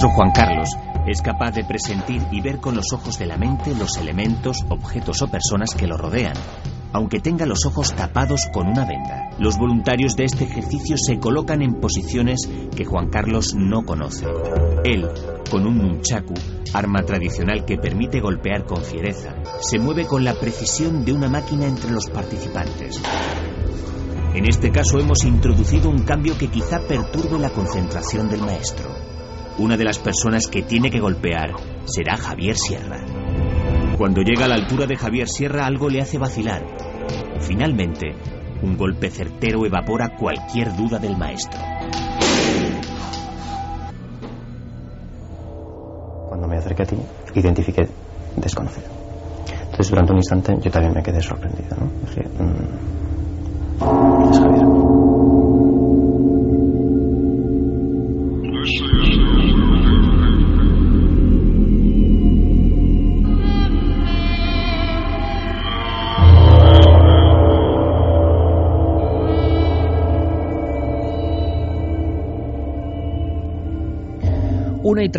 Maestro Juan Carlos es capaz de presentir y ver con los ojos de la mente los elementos, objetos o personas que lo rodean, aunque tenga los ojos tapados con una venda. Los voluntarios de este ejercicio se colocan en posiciones que Juan Carlos no conoce. Él, con un nunchaku, arma tradicional que permite golpear con fiereza, se mueve con la precisión de una máquina entre los participantes. En este caso hemos introducido un cambio que quizá perturbe la concentración del maestro. Una de las personas que tiene que golpear será Javier Sierra. Cuando llega a la altura de Javier Sierra algo le hace vacilar. Finalmente, un golpe certero evapora cualquier duda del maestro. Cuando me acerqué a ti, identifiqué desconocido. Entonces, durante un instante, yo también me quedé sorprendido, ¿no? Mmm,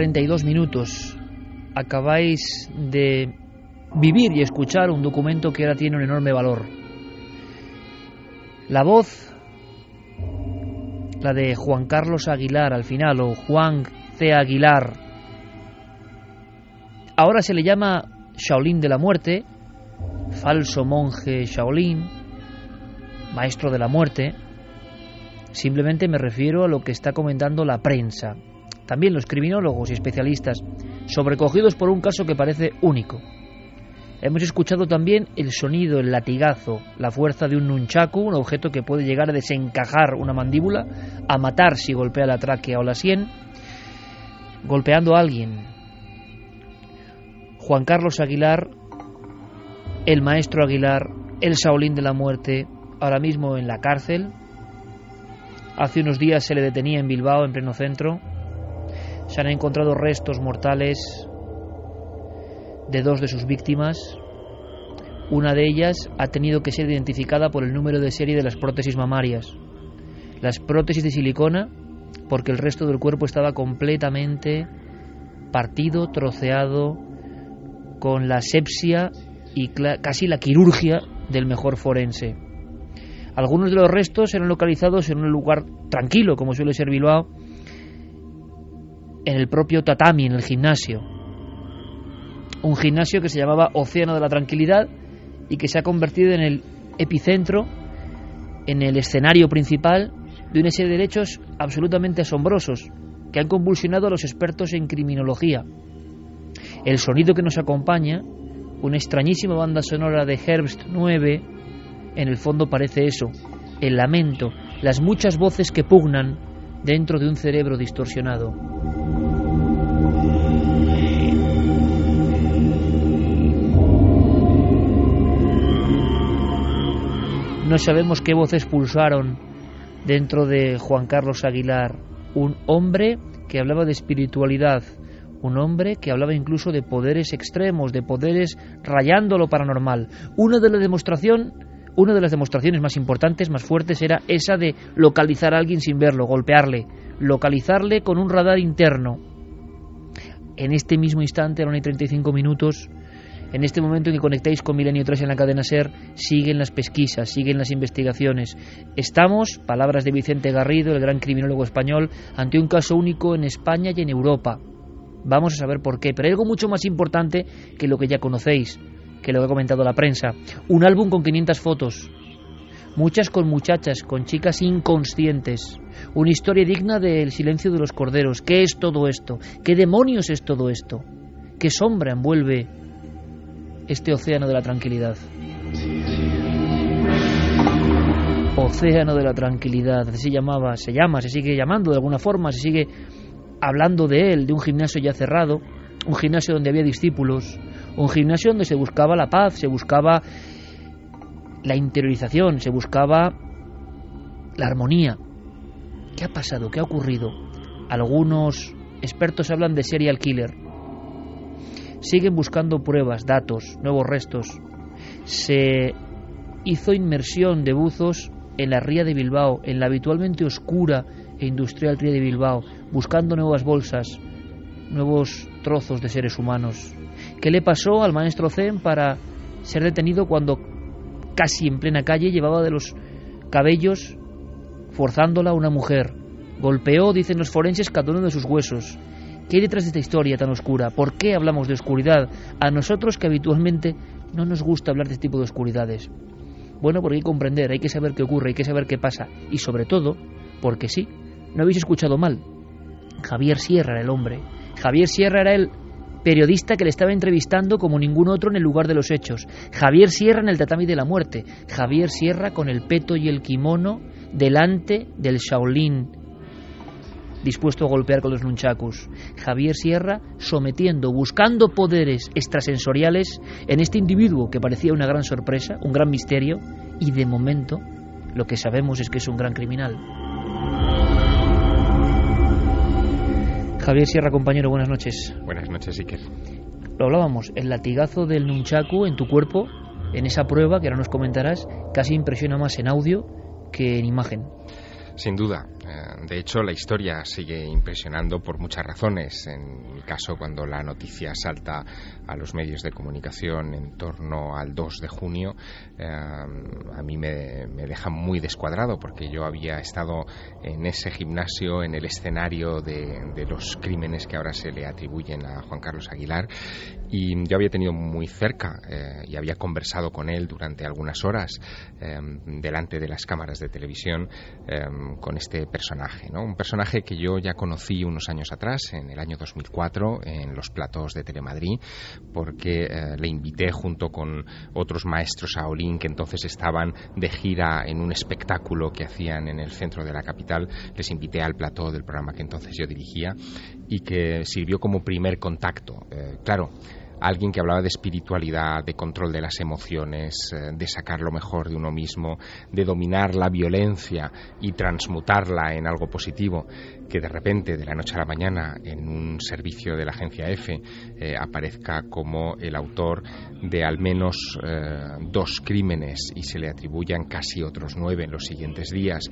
32 minutos. Acabáis de vivir y escuchar un documento que ahora tiene un enorme valor. La voz, la de Juan Carlos Aguilar al final, o Juan C. Aguilar, ahora se le llama Shaolin de la Muerte, falso monje Shaolin, maestro de la muerte. Simplemente me refiero a lo que está comentando la prensa, también los criminólogos y especialistas, sobrecogidos por un caso que parece único. Hemos escuchado también el sonido, el latigazo, la fuerza de un nunchaku, un objeto que puede llegar a desencajar una mandíbula, a matar si golpea la tráquea o la sien, golpeando a alguien. Juan Carlos Aguilar, el maestro Aguilar, el Saulín de la muerte, ahora mismo en la cárcel. Hace unos días se le detenía en Bilbao, en pleno centro. Se han encontrado restos mortales de dos de sus víctimas. Una de ellas ha tenido que ser identificada por el número de serie de las prótesis mamarias. Las prótesis de silicona, porque el resto del cuerpo estaba completamente partido, troceado, con la sepsia y casi la quirurgia del mejor forense. Algunos de los restos eran localizados en un lugar tranquilo, como suele ser Bilbao, en el propio tatami, en el gimnasio. Un gimnasio que se llamaba Océano de la Tranquilidad y que se ha convertido en el epicentro, en el escenario principal de una serie de hechos absolutamente asombrosos que han convulsionado a los expertos en criminología. El sonido que nos acompaña, una extrañísima banda sonora de Herbst 9, en el fondo parece eso, el lamento, las muchas voces que pugnan dentro de un cerebro distorsionado. No sabemos qué voces pulsaron dentro de Juan Carlos Aguilar, un hombre que hablaba de espiritualidad, un hombre que hablaba incluso de poderes extremos, de poderes rayando lo paranormal. Una de las demostración, una de las demostraciones más importantes, más fuertes era esa de localizar a alguien sin verlo, golpearle, localizarle con un radar interno. En este mismo instante, a la 1 y 35 minutos, En este momento en que conectáis con Milenio 3 en la cadena SER, siguen las pesquisas, siguen las investigaciones. Estamos, palabras de Vicente Garrido, el gran criminólogo español, ante un caso único en España y en Europa. Vamos a saber por qué, pero hay algo mucho más importante que lo que ya conocéis, que lo que ha comentado la prensa. Un álbum con 500 fotos, muchas con muchachas, con chicas inconscientes. Una historia digna del silencio de los corderos. ¿Qué es todo esto? ¿Qué demonios es todo esto? ¿Qué sombra envuelve este océano de la tranquilidad. Océano de la tranquilidad, así se llamaba, se llama, se sigue llamando de alguna forma, se sigue hablando de él, de un gimnasio ya cerrado, un gimnasio donde había discípulos, un gimnasio donde se buscaba la paz, se buscaba la interiorización, se buscaba la armonía. ¿Qué ha pasado? ¿Qué ha ocurrido? Algunos expertos hablan de serial killer, siguen buscando pruebas, datos, nuevos restos. Se hizo inmersión de buzos en la ría de Bilbao, en la habitualmente oscura e industrial ría de Bilbao, buscando nuevas bolsas, nuevos trozos de seres humanos. ¿Qué le pasó al maestro Zen para ser detenido cuando casi en plena calle llevaba de los cabellos forzándola a una mujer? Golpeó, dicen los forenses, cada uno de sus huesos. ¿Qué hay detrás de esta historia tan oscura? ¿Por qué hablamos de oscuridad? A nosotros que habitualmente no nos gusta hablar de este tipo de oscuridades. Bueno, porque hay que comprender, hay que saber qué ocurre, hay que saber qué pasa. Y sobre todo, porque sí, no habéis escuchado mal. Javier Sierra era el hombre. Javier Sierra era el periodista que le estaba entrevistando como ningún otro en el lugar de los hechos. Javier Sierra en el tatami de la muerte. Javier Sierra con el peto y el kimono delante del Shaolin dispuesto a golpear con los nunchakus. Javier Sierra sometiendo, buscando poderes extrasensoriales en este individuo que parecía una gran sorpresa, un gran misterio, y de momento lo que sabemos es que es un gran criminal. Javier Sierra, compañero, buenas noches. Buenas noches, Iker. Lo hablábamos, el latigazo del nunchaku en tu cuerpo, en esa prueba que ahora nos comentarás, casi impresiona más en audio que en imagen. Sin duda. Eh, de hecho, la historia sigue impresionando por muchas razones. En mi caso, cuando la noticia salta a los medios de comunicación en torno al 2 de junio, eh, a mí me, deja muy descuadrado porque yo había estado en ese gimnasio, en el escenario de, los crímenes que ahora se le atribuyen a Juan Carlos Aguilar y yo había tenido muy cerca eh, y había conversado con él durante algunas horas delante de las cámaras de televisión con este personaje, ¿no? Un personaje que yo ya conocí unos años atrás, en el año 2004, en los platos de Telemadrid, porque eh, le invité junto con otros maestros Shaolin que entonces estaban de gira en un espectáculo que hacían en el centro de la capital. Les invité al plató del programa que entonces yo dirigía y que sirvió como primer contacto. Eh, claro, alguien que hablaba de espiritualidad, de control de las emociones, eh, de sacar lo mejor de uno mismo, de dominar la violencia y transmutarla en algo positivo, que de repente, de la noche a la mañana, en un servicio de la agencia F, eh, aparezca como el autor de al menos eh, dos crímenes y se le atribuyan casi otros nueve en los siguientes días,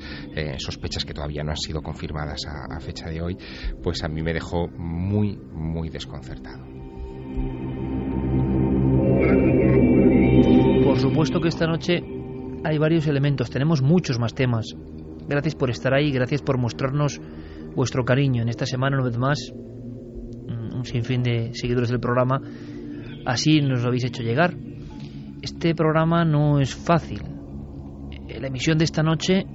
sospechas que todavía no han sido confirmadas a fecha de hoy, pues a mí me dejó muy, muy desconcertado. Por supuesto que esta noche hay varios elementos, tenemos muchos más temas. Gracias por estar ahí, gracias por mostrarnos vuestro cariño. En esta semana, una vez más, mm, un sinfín de seguidores del programa, así nos lo habéis hecho llegar. Este programa no es fácil. La emisión de esta noche,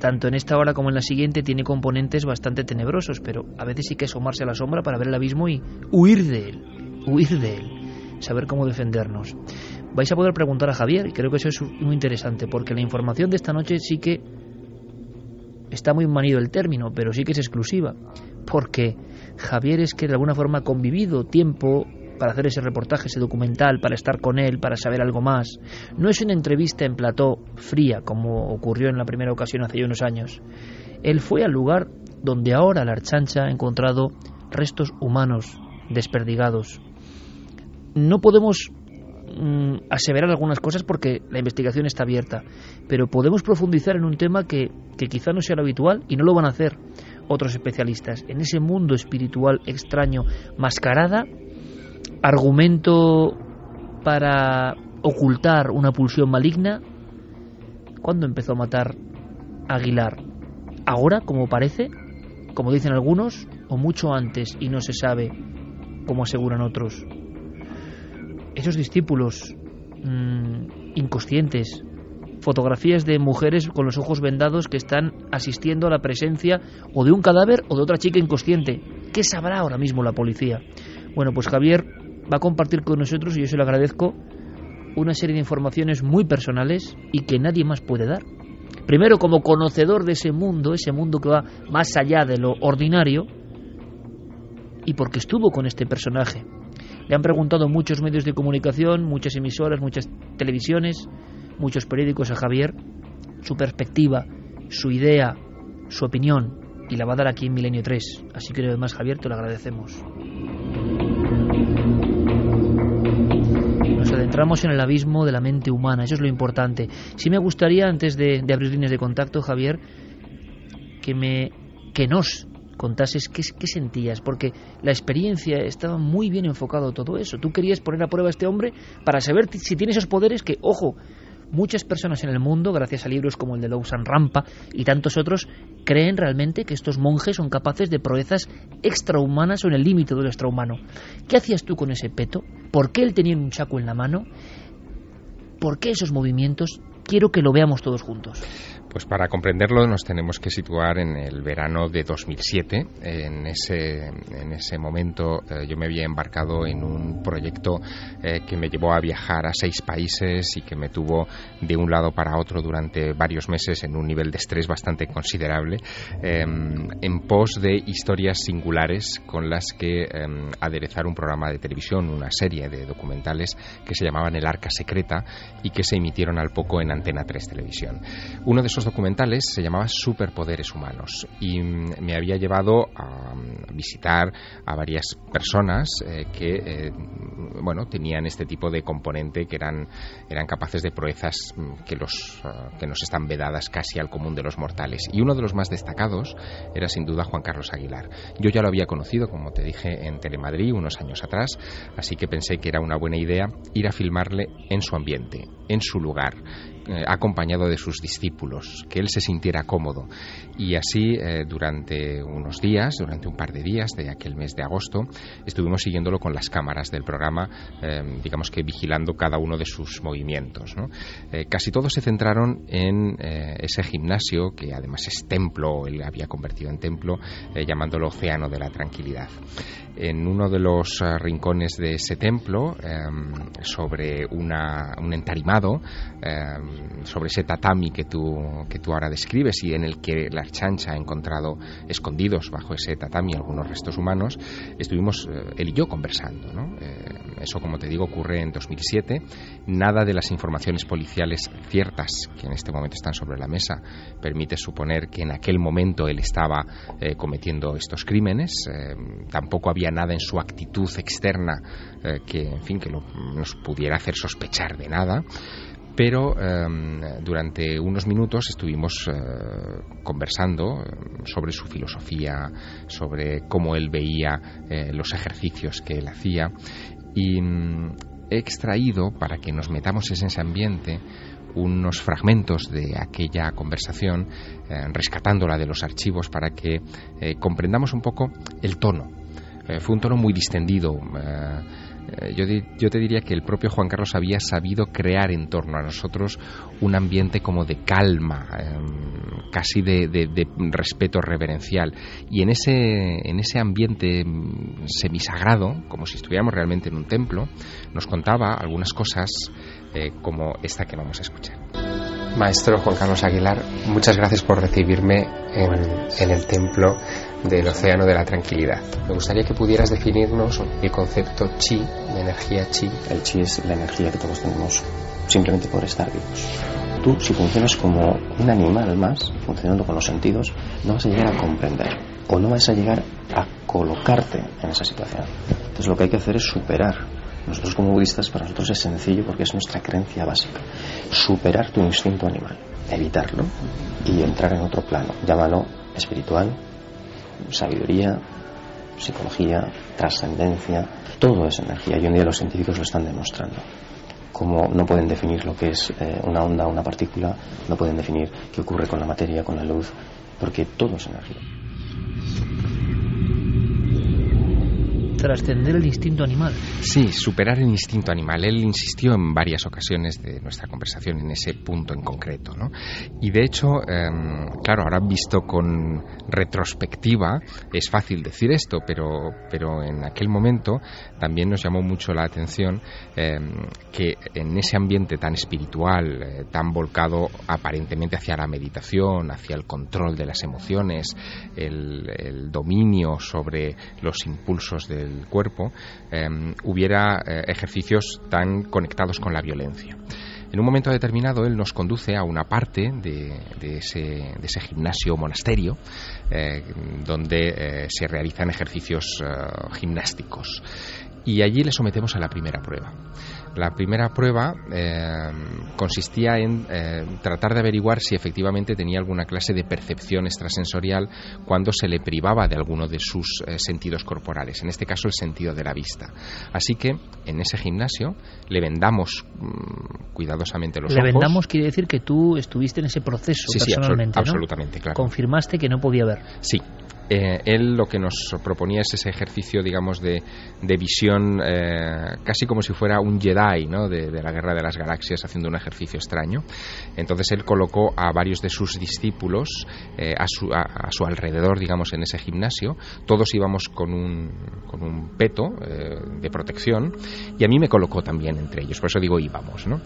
tanto en esta hora como en la siguiente, tiene componentes bastante tenebrosos, pero a veces sí que asomarse a la sombra para ver el abismo y huir de él, huir de él, saber cómo defendernos vais a poder preguntar a Javier y creo que eso es muy interesante porque la información de esta noche sí que está muy manido el término, pero sí que es exclusiva porque Javier es que de alguna forma ha convivido tiempo para hacer ese reportaje, ese documental, para estar con él, para saber algo más. No es una entrevista en plató fría como ocurrió en la primera ocasión hace unos años. Él fue al lugar donde ahora la Archancha ha encontrado restos humanos desperdigados. No podemos Mm, aseverar algunas cosas porque la investigación está abierta, pero podemos profundizar en un tema que, que quizá no sea lo habitual y no lo van a hacer otros especialistas. En ese mundo espiritual extraño, mascarada, argumento para ocultar una pulsión maligna. ¿Cuándo empezó a matar Aguilar? ¿Ahora, como parece? Como dicen algunos, o mucho antes y no se sabe, como aseguran otros. Esos discípulos mmm, inconscientes, fotografías de mujeres con los ojos vendados que están asistiendo a la presencia o de un cadáver o de otra chica inconsciente. ¿Qué sabrá ahora mismo la policía? Bueno, pues Javier va a compartir con nosotros, y yo se lo agradezco, una serie de informaciones muy personales y que nadie más puede dar. Primero, como conocedor de ese mundo, ese mundo que va más allá de lo ordinario, y porque estuvo con este personaje. Le han preguntado muchos medios de comunicación, muchas emisoras, muchas televisiones, muchos periódicos a Javier, su perspectiva, su idea, su opinión, y la va a dar aquí en Milenio 3. Así que además, Javier, te lo agradecemos. Nos adentramos en el abismo de la mente humana, eso es lo importante. Sí me gustaría, antes de, de abrir líneas de contacto, Javier, que me que nos contases qué, qué, sentías, porque la experiencia estaba muy bien enfocado todo eso. Tú querías poner a prueba a este hombre para saber si tiene esos poderes que, ojo, muchas personas en el mundo, gracias a libros como el de Lousan Rampa y tantos otros, creen realmente que estos monjes son capaces de proezas extrahumanas o en el límite de lo extrahumano. ¿Qué hacías tú con ese peto? ¿Por qué él tenía un chaco en la mano? ¿Por qué esos movimientos? Quiero que lo veamos todos juntos. Pues para comprenderlo nos tenemos que situar en el verano de 2007. En ese, en ese momento eh, yo me había embarcado en un proyecto eh, que me llevó a viajar a seis países y que me tuvo de un lado para otro durante varios meses en un nivel de estrés bastante considerable, eh, en pos de historias singulares con las que em, aderezar un programa de televisión, una serie de documentales que se llamaban El Arca Secreta y que se emitieron al poco en Antena 3 Televisión. Uno de esos documentales se llamaba Superpoderes Humanos y me había llevado a visitar a varias personas eh, que eh, bueno tenían este tipo de componente que eran eran capaces de proezas que los uh, que nos están vedadas casi al común de los mortales. Y uno de los más destacados era sin duda Juan Carlos Aguilar. Yo ya lo había conocido como te dije en Telemadrid unos años atrás así que pensé que era una buena idea ir a filmarle en su ambiente en su lugar eh, acompañado de sus discípulos, que él se sintiera cómodo. Y así, eh, durante unos días, durante un par de días de aquel mes de agosto, estuvimos siguiéndolo con las cámaras del programa, eh, digamos que vigilando cada uno de sus movimientos. Eh, casi todos se centraron en ese gimnasio, que además es templo, él había convertido en templo, llamándolo Océano de la Tranquilidad. En uno de los rincones de ese templo, sobre una, un entarimado, sobre ese tatami que tú, que tú ahora describes y en el que la chancha ha encontrado escondidos bajo ese tatami algunos restos humanos, estuvimos eh, él y yo conversando. ¿no? Eh, eso, como te digo, ocurre en 2007. Nada de las informaciones policiales ciertas que en este momento están sobre la mesa permite suponer que en aquel momento él estaba eh, cometiendo estos crímenes. tampoco había nada en su actitud externa que, en fin, que nos pudiera hacer sospechar de nada pero eh, durante unos minutos estuvimos eh, conversando sobre su filosofía, sobre cómo él veía eh, los ejercicios que él hacía y mm, he extraído para que nos metamos en ese ambiente unos fragmentos de aquella conversación, rescatándola de los archivos para que comprendamos un poco el tono. fue un tono muy distendido eh, yo, yo, te diría que el propio Juan Carlos había sabido crear en torno a nosotros un ambiente como de calma, eh, casi de, respeto reverencial. Y en ese, en ese ambiente mm, semisagrado, como si estuviéramos realmente en un templo, nos contaba algunas cosas eh, como esta que vamos a escuchar. Maestro Juan Carlos Aguilar, muchas gracias por recibirme en, el templo del Océano de la Tranquilidad. Me gustaría que pudieras definirnos el concepto chi, de energía chi. El chi es la energía que todos tenemos simplemente por estar vivos. Tú, si funcionas como un animal más, funcionando con los sentidos, no vas a llegar a comprender o no vas a llegar a colocarte en esa situación. Entonces lo que hay que hacer es superar nosotros como budistas para nosotros es sencillo porque es nuestra creencia básica. Superar tu instinto animal, evitarlo y entrar en otro plano. Llámalo espiritual, sabiduría, psicología, trascendencia, todo es energía y hoy en día los científicos lo están demostrando. Como no pueden definir lo que es eh, una onda, una partícula, no pueden definir qué ocurre con la materia, con la luz, porque todo es energía. Trascender el instinto animal. Sí, superar el instinto animal. Él insistió en varias ocasiones de nuestra conversación en ese punto en concreto. ¿no? Y de hecho, em, claro, ahora visto con retrospectiva, es fácil decir esto, pero, pero en aquel momento también nos llamó mucho la atención em, que en ese ambiente tan espiritual, eh, tan volcado aparentemente hacia la meditación, hacia el control de las emociones, el, el dominio sobre los impulsos del cuerpo em, hubiera eh, ejercicios tan conectados con la violencia. En un momento determinado él nos conduce a una parte de, ese, gimnasio monasterio eh, donde eh, se realizan ejercicios gimnásticos y allí le sometemos a la primera prueba. La primera prueba eh, consistía en eh, tratar de averiguar si efectivamente tenía alguna clase de percepción extrasensorial cuando se le privaba de alguno de sus eh, sentidos corporales, en este caso el sentido de la vista. Así que en ese gimnasio le vendamos mm, cuidadosamente los ojos. Le vendamos quiere decir que tú estuviste en ese proceso personalmente, sí, absolutamente, claro. Confirmaste que no podía ver. Sí, eh, él lo que nos proponía es ese ejercicio, digamos, de, visión eh, casi como si fuera un Jedi ¿no? de, la Guerra de las Galaxias haciendo un ejercicio extraño. Entonces él colocó a varios de sus discípulos eh, a, su, a, su, alrededor, digamos, en ese gimnasio. Todos íbamos con un, con un peto de protección y a mí me colocó también entre ellos, por eso digo íbamos. ¿no?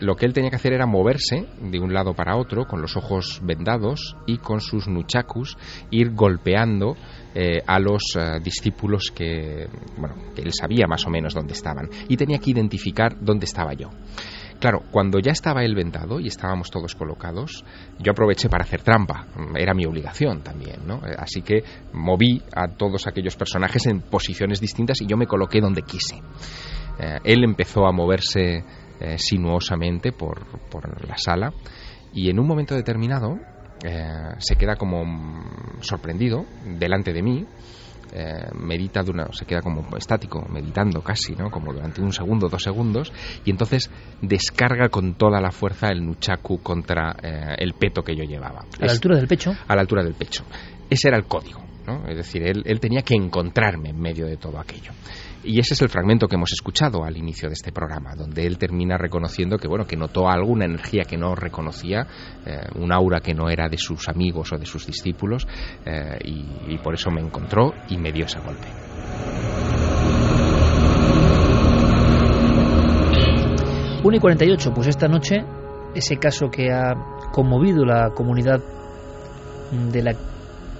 lo que él tenía que hacer era moverse de un lado para otro con los ojos vendados y con sus ir golpeando eh, a los eh, discípulos que, bueno, que él sabía más o menos dónde estaban y tenía que identificar dónde estaba yo. Claro, cuando ya estaba él vendado y estábamos todos colocados, yo aproveché para hacer trampa. Era mi obligación también, ¿no? Eh, así que moví a todos aquellos personajes en posiciones distintas y yo me coloqué donde quise. él empezó a moverse sinuosamente por la sala y en un momento determinado eh, se queda como sorprendido delante de mí, eh, medita de una, se queda como estático, meditando casi, ¿no? Como durante un segundo, dos segundos, y entonces descarga con toda la fuerza el nuchaku contra eh, el peto que yo llevaba. ¿A la altura del pecho? A la altura del pecho. Ese era el código, ¿no? Es decir, él, él tenía que encontrarme en medio de todo aquello. Y ese es el fragmento que hemos escuchado al inicio de este programa, donde él termina reconociendo que bueno, que notó alguna energía que no reconocía, eh, un aura que no era de sus amigos o de sus discípulos, eh, y, por eso me encontró y me dio ese golpe. Uno y 48, pues esta noche, ese caso que ha conmovido la comunidad de la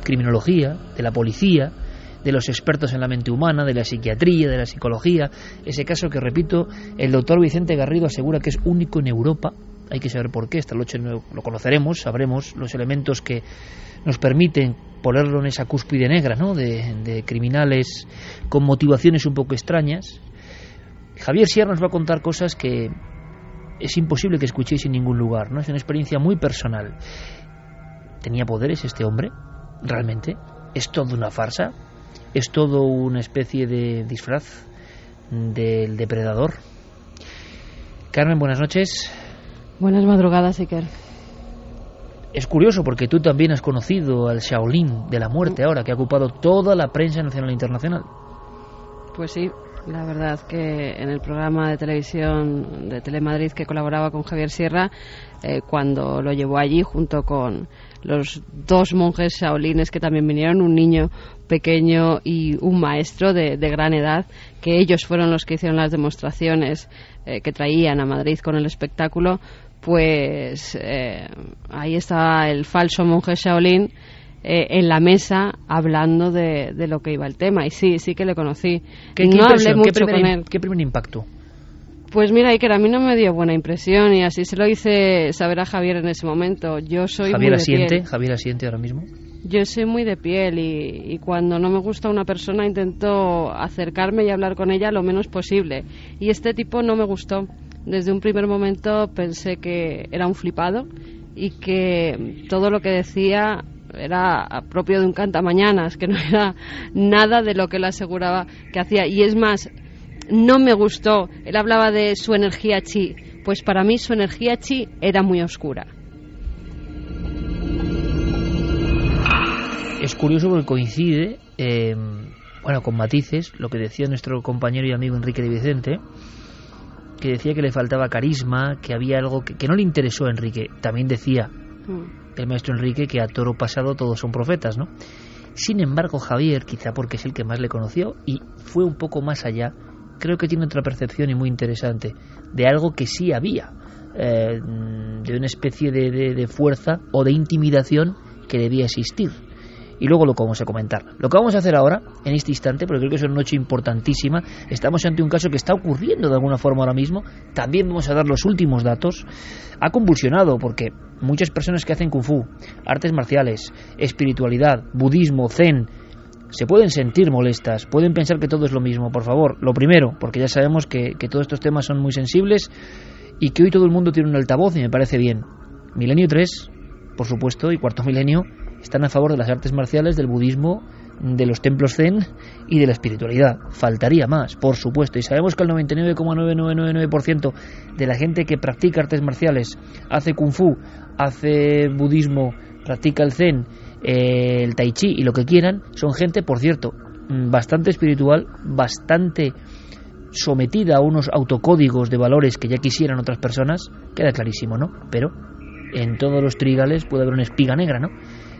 criminología, de la policía, de los expertos en la mente humana, de la psiquiatría, de la psicología. Ese caso que, repito, el doctor Vicente Garrido asegura que es único en Europa. Hay que saber por qué. Esta noche lo conoceremos, sabremos los elementos que nos permiten ponerlo en esa cúspide negra, ¿no? De, de criminales con motivaciones un poco extrañas. Javier Sierra nos va a contar cosas que es imposible que escuchéis en ningún lugar, ¿no? Es una experiencia muy personal. ¿Tenía poderes este hombre? ¿Realmente? ¿Es todo una farsa? Es todo una especie de disfraz del depredador. Carmen, buenas noches. Buenas madrugadas, Iker. Es curioso porque tú también has conocido al Shaolin de la muerte ahora, que ha ocupado toda la prensa nacional e internacional. Pues sí, la verdad que en el programa de televisión de Telemadrid que colaboraba con Javier Sierra, eh, cuando lo llevó allí junto con los dos monjes shaolines que también vinieron, un niño pequeño y un maestro de, gran edad, que ellos fueron los que hicieron las demostraciones eh, que traían a Madrid con el espectáculo, pues eh, ahí estaba el falso monje Shaolin eh, en la mesa hablando de, lo que iba el tema. Y sí, sí que le conocí. ¿Qué, no hablé mucho con él. ¿Qué primer impacto? Pues mira, Iker, a mí no me dio buena impresión y así se lo hice saber a Javier en ese momento. Yo soy Javier muy asiente, Javier asiente ahora mismo. Yo soy muy de piel y, cuando no me gusta una persona intento acercarme y hablar con ella lo menos posible. Y este tipo no me gustó. Desde un primer momento pensé que era un flipado y que todo lo que decía era propio de un cantamañanas, que no era nada de lo que él aseguraba que hacía. Y es más, no me gustó. Él hablaba de su energía chi. Pues para mí su energía chi era muy oscura. Es curioso porque coincide, eh, bueno, con matices, lo que decía nuestro compañero y amigo Enrique de Vicente, que decía que le faltaba carisma, que había algo que, que no le interesó a Enrique. También decía mm. el maestro Enrique que a toro pasado todos son profetas, ¿no? Sin embargo, Javier, quizá porque es el que más le conoció y fue un poco más allá, creo que tiene otra percepción y muy interesante de algo que sí había, eh, de una especie de, de, de fuerza o de intimidación que debía existir. Y luego lo vamos a comentar. Lo que vamos a hacer ahora, en este instante, porque creo que es una noche importantísima, estamos ante un caso que está ocurriendo de alguna forma ahora mismo, también vamos a dar los últimos datos, ha convulsionado porque muchas personas que hacen kung fu, artes marciales, espiritualidad, budismo, zen, se pueden sentir molestas, pueden pensar que todo es lo mismo, por favor, lo primero, porque ya sabemos que, que todos estos temas son muy sensibles y que hoy todo el mundo tiene un altavoz y me parece bien. Milenio 3, por supuesto, y cuarto milenio, están a favor de las artes marciales, del budismo, de los templos zen y de la espiritualidad. Faltaría más, por supuesto. Y sabemos que el 99,9999% de la gente que practica artes marciales, hace kung fu, hace budismo, practica el zen, eh, el tai chi y lo que quieran, son gente, por cierto, mm, bastante espiritual, bastante sometida a unos autocódigos de valores que ya quisieran otras personas, queda clarísimo, ¿no? Pero en todos los trigales puede haber una espiga negra, ¿no?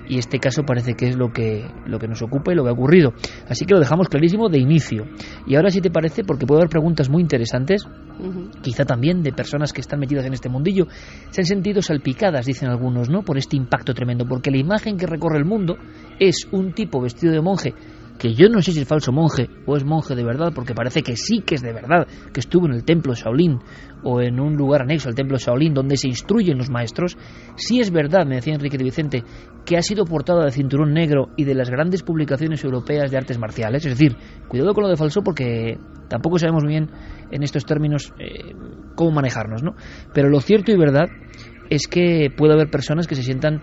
Y este caso parece que es lo que, lo que nos ocupa y lo que ha ocurrido. Así que lo dejamos clarísimo de inicio. Y ahora si te parece, porque puede haber preguntas muy interesantes, quizá también de personas que están metidas en este mundillo, se han sentido salpicadas, dicen algunos, ¿no? Por este impacto tremendo, porque la imagen que recorre el mundo es un tipo vestido de monje que yo no sé si es falso monje o es monje de verdad, porque parece que sí que es de verdad, que estuvo en el templo Shaolin o en un lugar anexo al templo Shaolin donde se instruyen los maestros, sí es verdad, me decía Enrique de Vicente, que ha sido portado de cinturón negro y de las grandes publicaciones europeas de artes marciales, es decir, cuidado con lo de falso porque tampoco sabemos bien en estos términos eh, cómo manejarnos, ¿no? Pero lo cierto y verdad es que puede haber personas que se sientan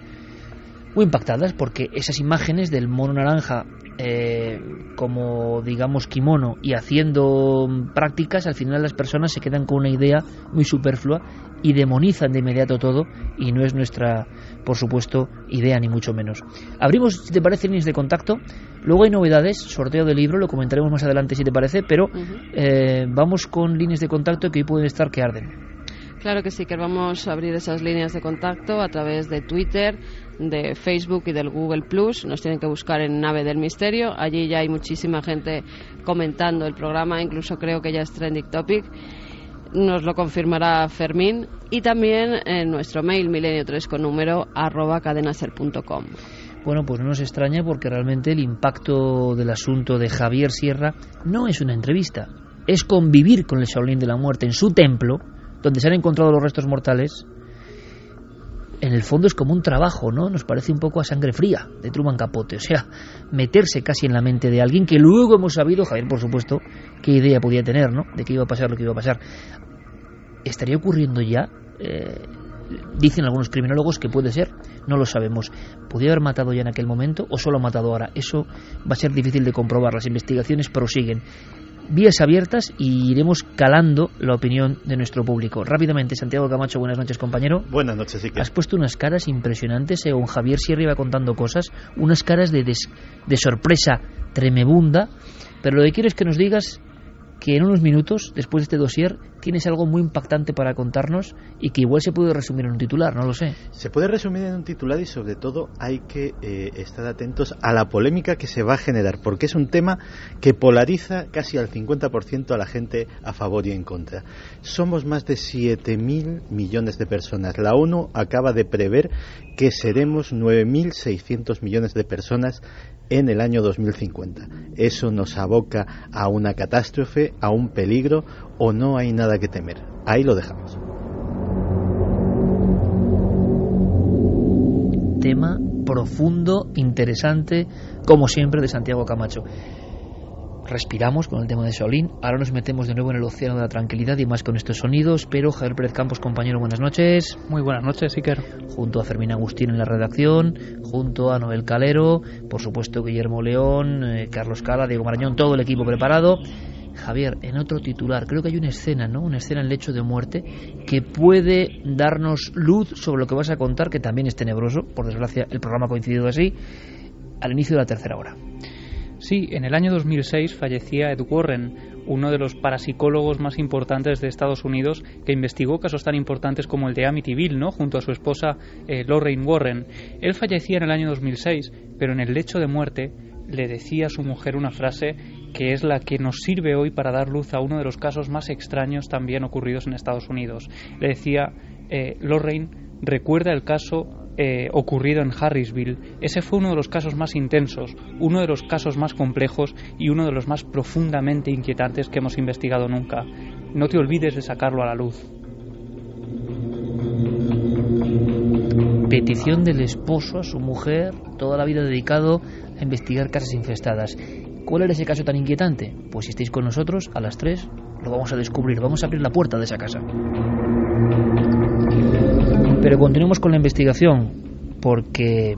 muy impactadas porque esas imágenes del mono naranja eh, como digamos kimono y haciendo prácticas al final las personas se quedan con una idea muy superflua y demonizan de inmediato todo y no es nuestra por supuesto idea ni mucho menos. Abrimos si te parece líneas de contacto. Luego hay novedades sorteo de libro lo comentaremos más adelante si te parece pero eh, vamos con líneas de contacto que hoy pueden estar que arden Claro que sí, que vamos a abrir esas líneas de contacto a través de Twitter, de Facebook y del Google Plus. Nos tienen que buscar en Nave del Misterio. Allí ya hay muchísima gente comentando el programa, incluso creo que ya es trending topic. Nos lo confirmará Fermín. Y también en nuestro mail milenio3 con número arroba cadenaser.com. Bueno, pues no nos extraña porque realmente el impacto del asunto de Javier Sierra no es una entrevista, es convivir con el Shaolin de la Muerte en su templo donde se han encontrado los restos mortales, en el fondo es como un trabajo, ¿no? Nos parece un poco a sangre fría de Truman Capote, o sea, meterse casi en la mente de alguien que luego hemos sabido, Javier, por supuesto, qué idea podía tener, ¿no? De qué iba a pasar lo que iba a pasar. ¿Estaría ocurriendo ya? Eh, dicen algunos criminólogos que puede ser, no lo sabemos. ¿Podría haber matado ya en aquel momento o solo ha matado ahora? Eso va a ser difícil de comprobar. Las investigaciones prosiguen vías abiertas y iremos calando la opinión de nuestro público. Rápidamente, Santiago Camacho, buenas noches, compañero. Buenas noches, sí Has puesto unas caras impresionantes, según Javier Sierra iba contando cosas, unas caras de, de sorpresa tremebunda, pero lo que quiero es que nos digas que en unos minutos, después de este dossier, tienes algo muy impactante para contarnos y que igual se puede resumir en un titular, no lo sé. Se puede resumir en un titular y sobre todo hay que eh, estar atentos a la polémica que se va a generar, porque es un tema que polariza casi al 50% a la gente a favor y en contra. Somos más de 7.000 millones de personas. La ONU acaba de prever que seremos 9.600 millones de personas en el año 2050. Eso nos aboca a una catástrofe, a un peligro o no hay nada que temer. Ahí lo dejamos. Tema profundo, interesante, como siempre, de Santiago Camacho. Respiramos con el tema de Shaolin. Ahora nos metemos de nuevo en el océano de la tranquilidad y más con estos sonidos. Pero Javier Pérez Campos, compañero, buenas noches. Muy buenas noches, Iker. Junto a Fermín Agustín en la redacción, junto a Noel Calero, por supuesto Guillermo León, eh, Carlos Cala, Diego Marañón, todo el equipo preparado. Javier, en otro titular, creo que hay una escena, ¿no? Una escena en lecho de muerte que puede darnos luz sobre lo que vas a contar, que también es tenebroso. Por desgracia, el programa ha coincidido así, al inicio de la tercera hora. Sí, en el año 2006 fallecía Ed Warren, uno de los parapsicólogos más importantes de Estados Unidos, que investigó casos tan importantes como el de Amityville, ¿no? junto a su esposa eh, Lorraine Warren. Él fallecía en el año 2006, pero en el lecho de muerte le decía a su mujer una frase que es la que nos sirve hoy para dar luz a uno de los casos más extraños también ocurridos en Estados Unidos. Le decía, eh, Lorraine, recuerda el caso eh, ocurrido en Harrisville. Ese fue uno de los casos más intensos, uno de los casos más complejos y uno de los más profundamente inquietantes que hemos investigado nunca. No te olvides de sacarlo a la luz. Petición del esposo a su mujer, toda la vida dedicado a investigar casas infestadas. ¿Cuál era ese caso tan inquietante? Pues si estáis con nosotros, a las 3 lo vamos a descubrir, vamos a abrir la puerta de esa casa. Pero continuemos con la investigación, porque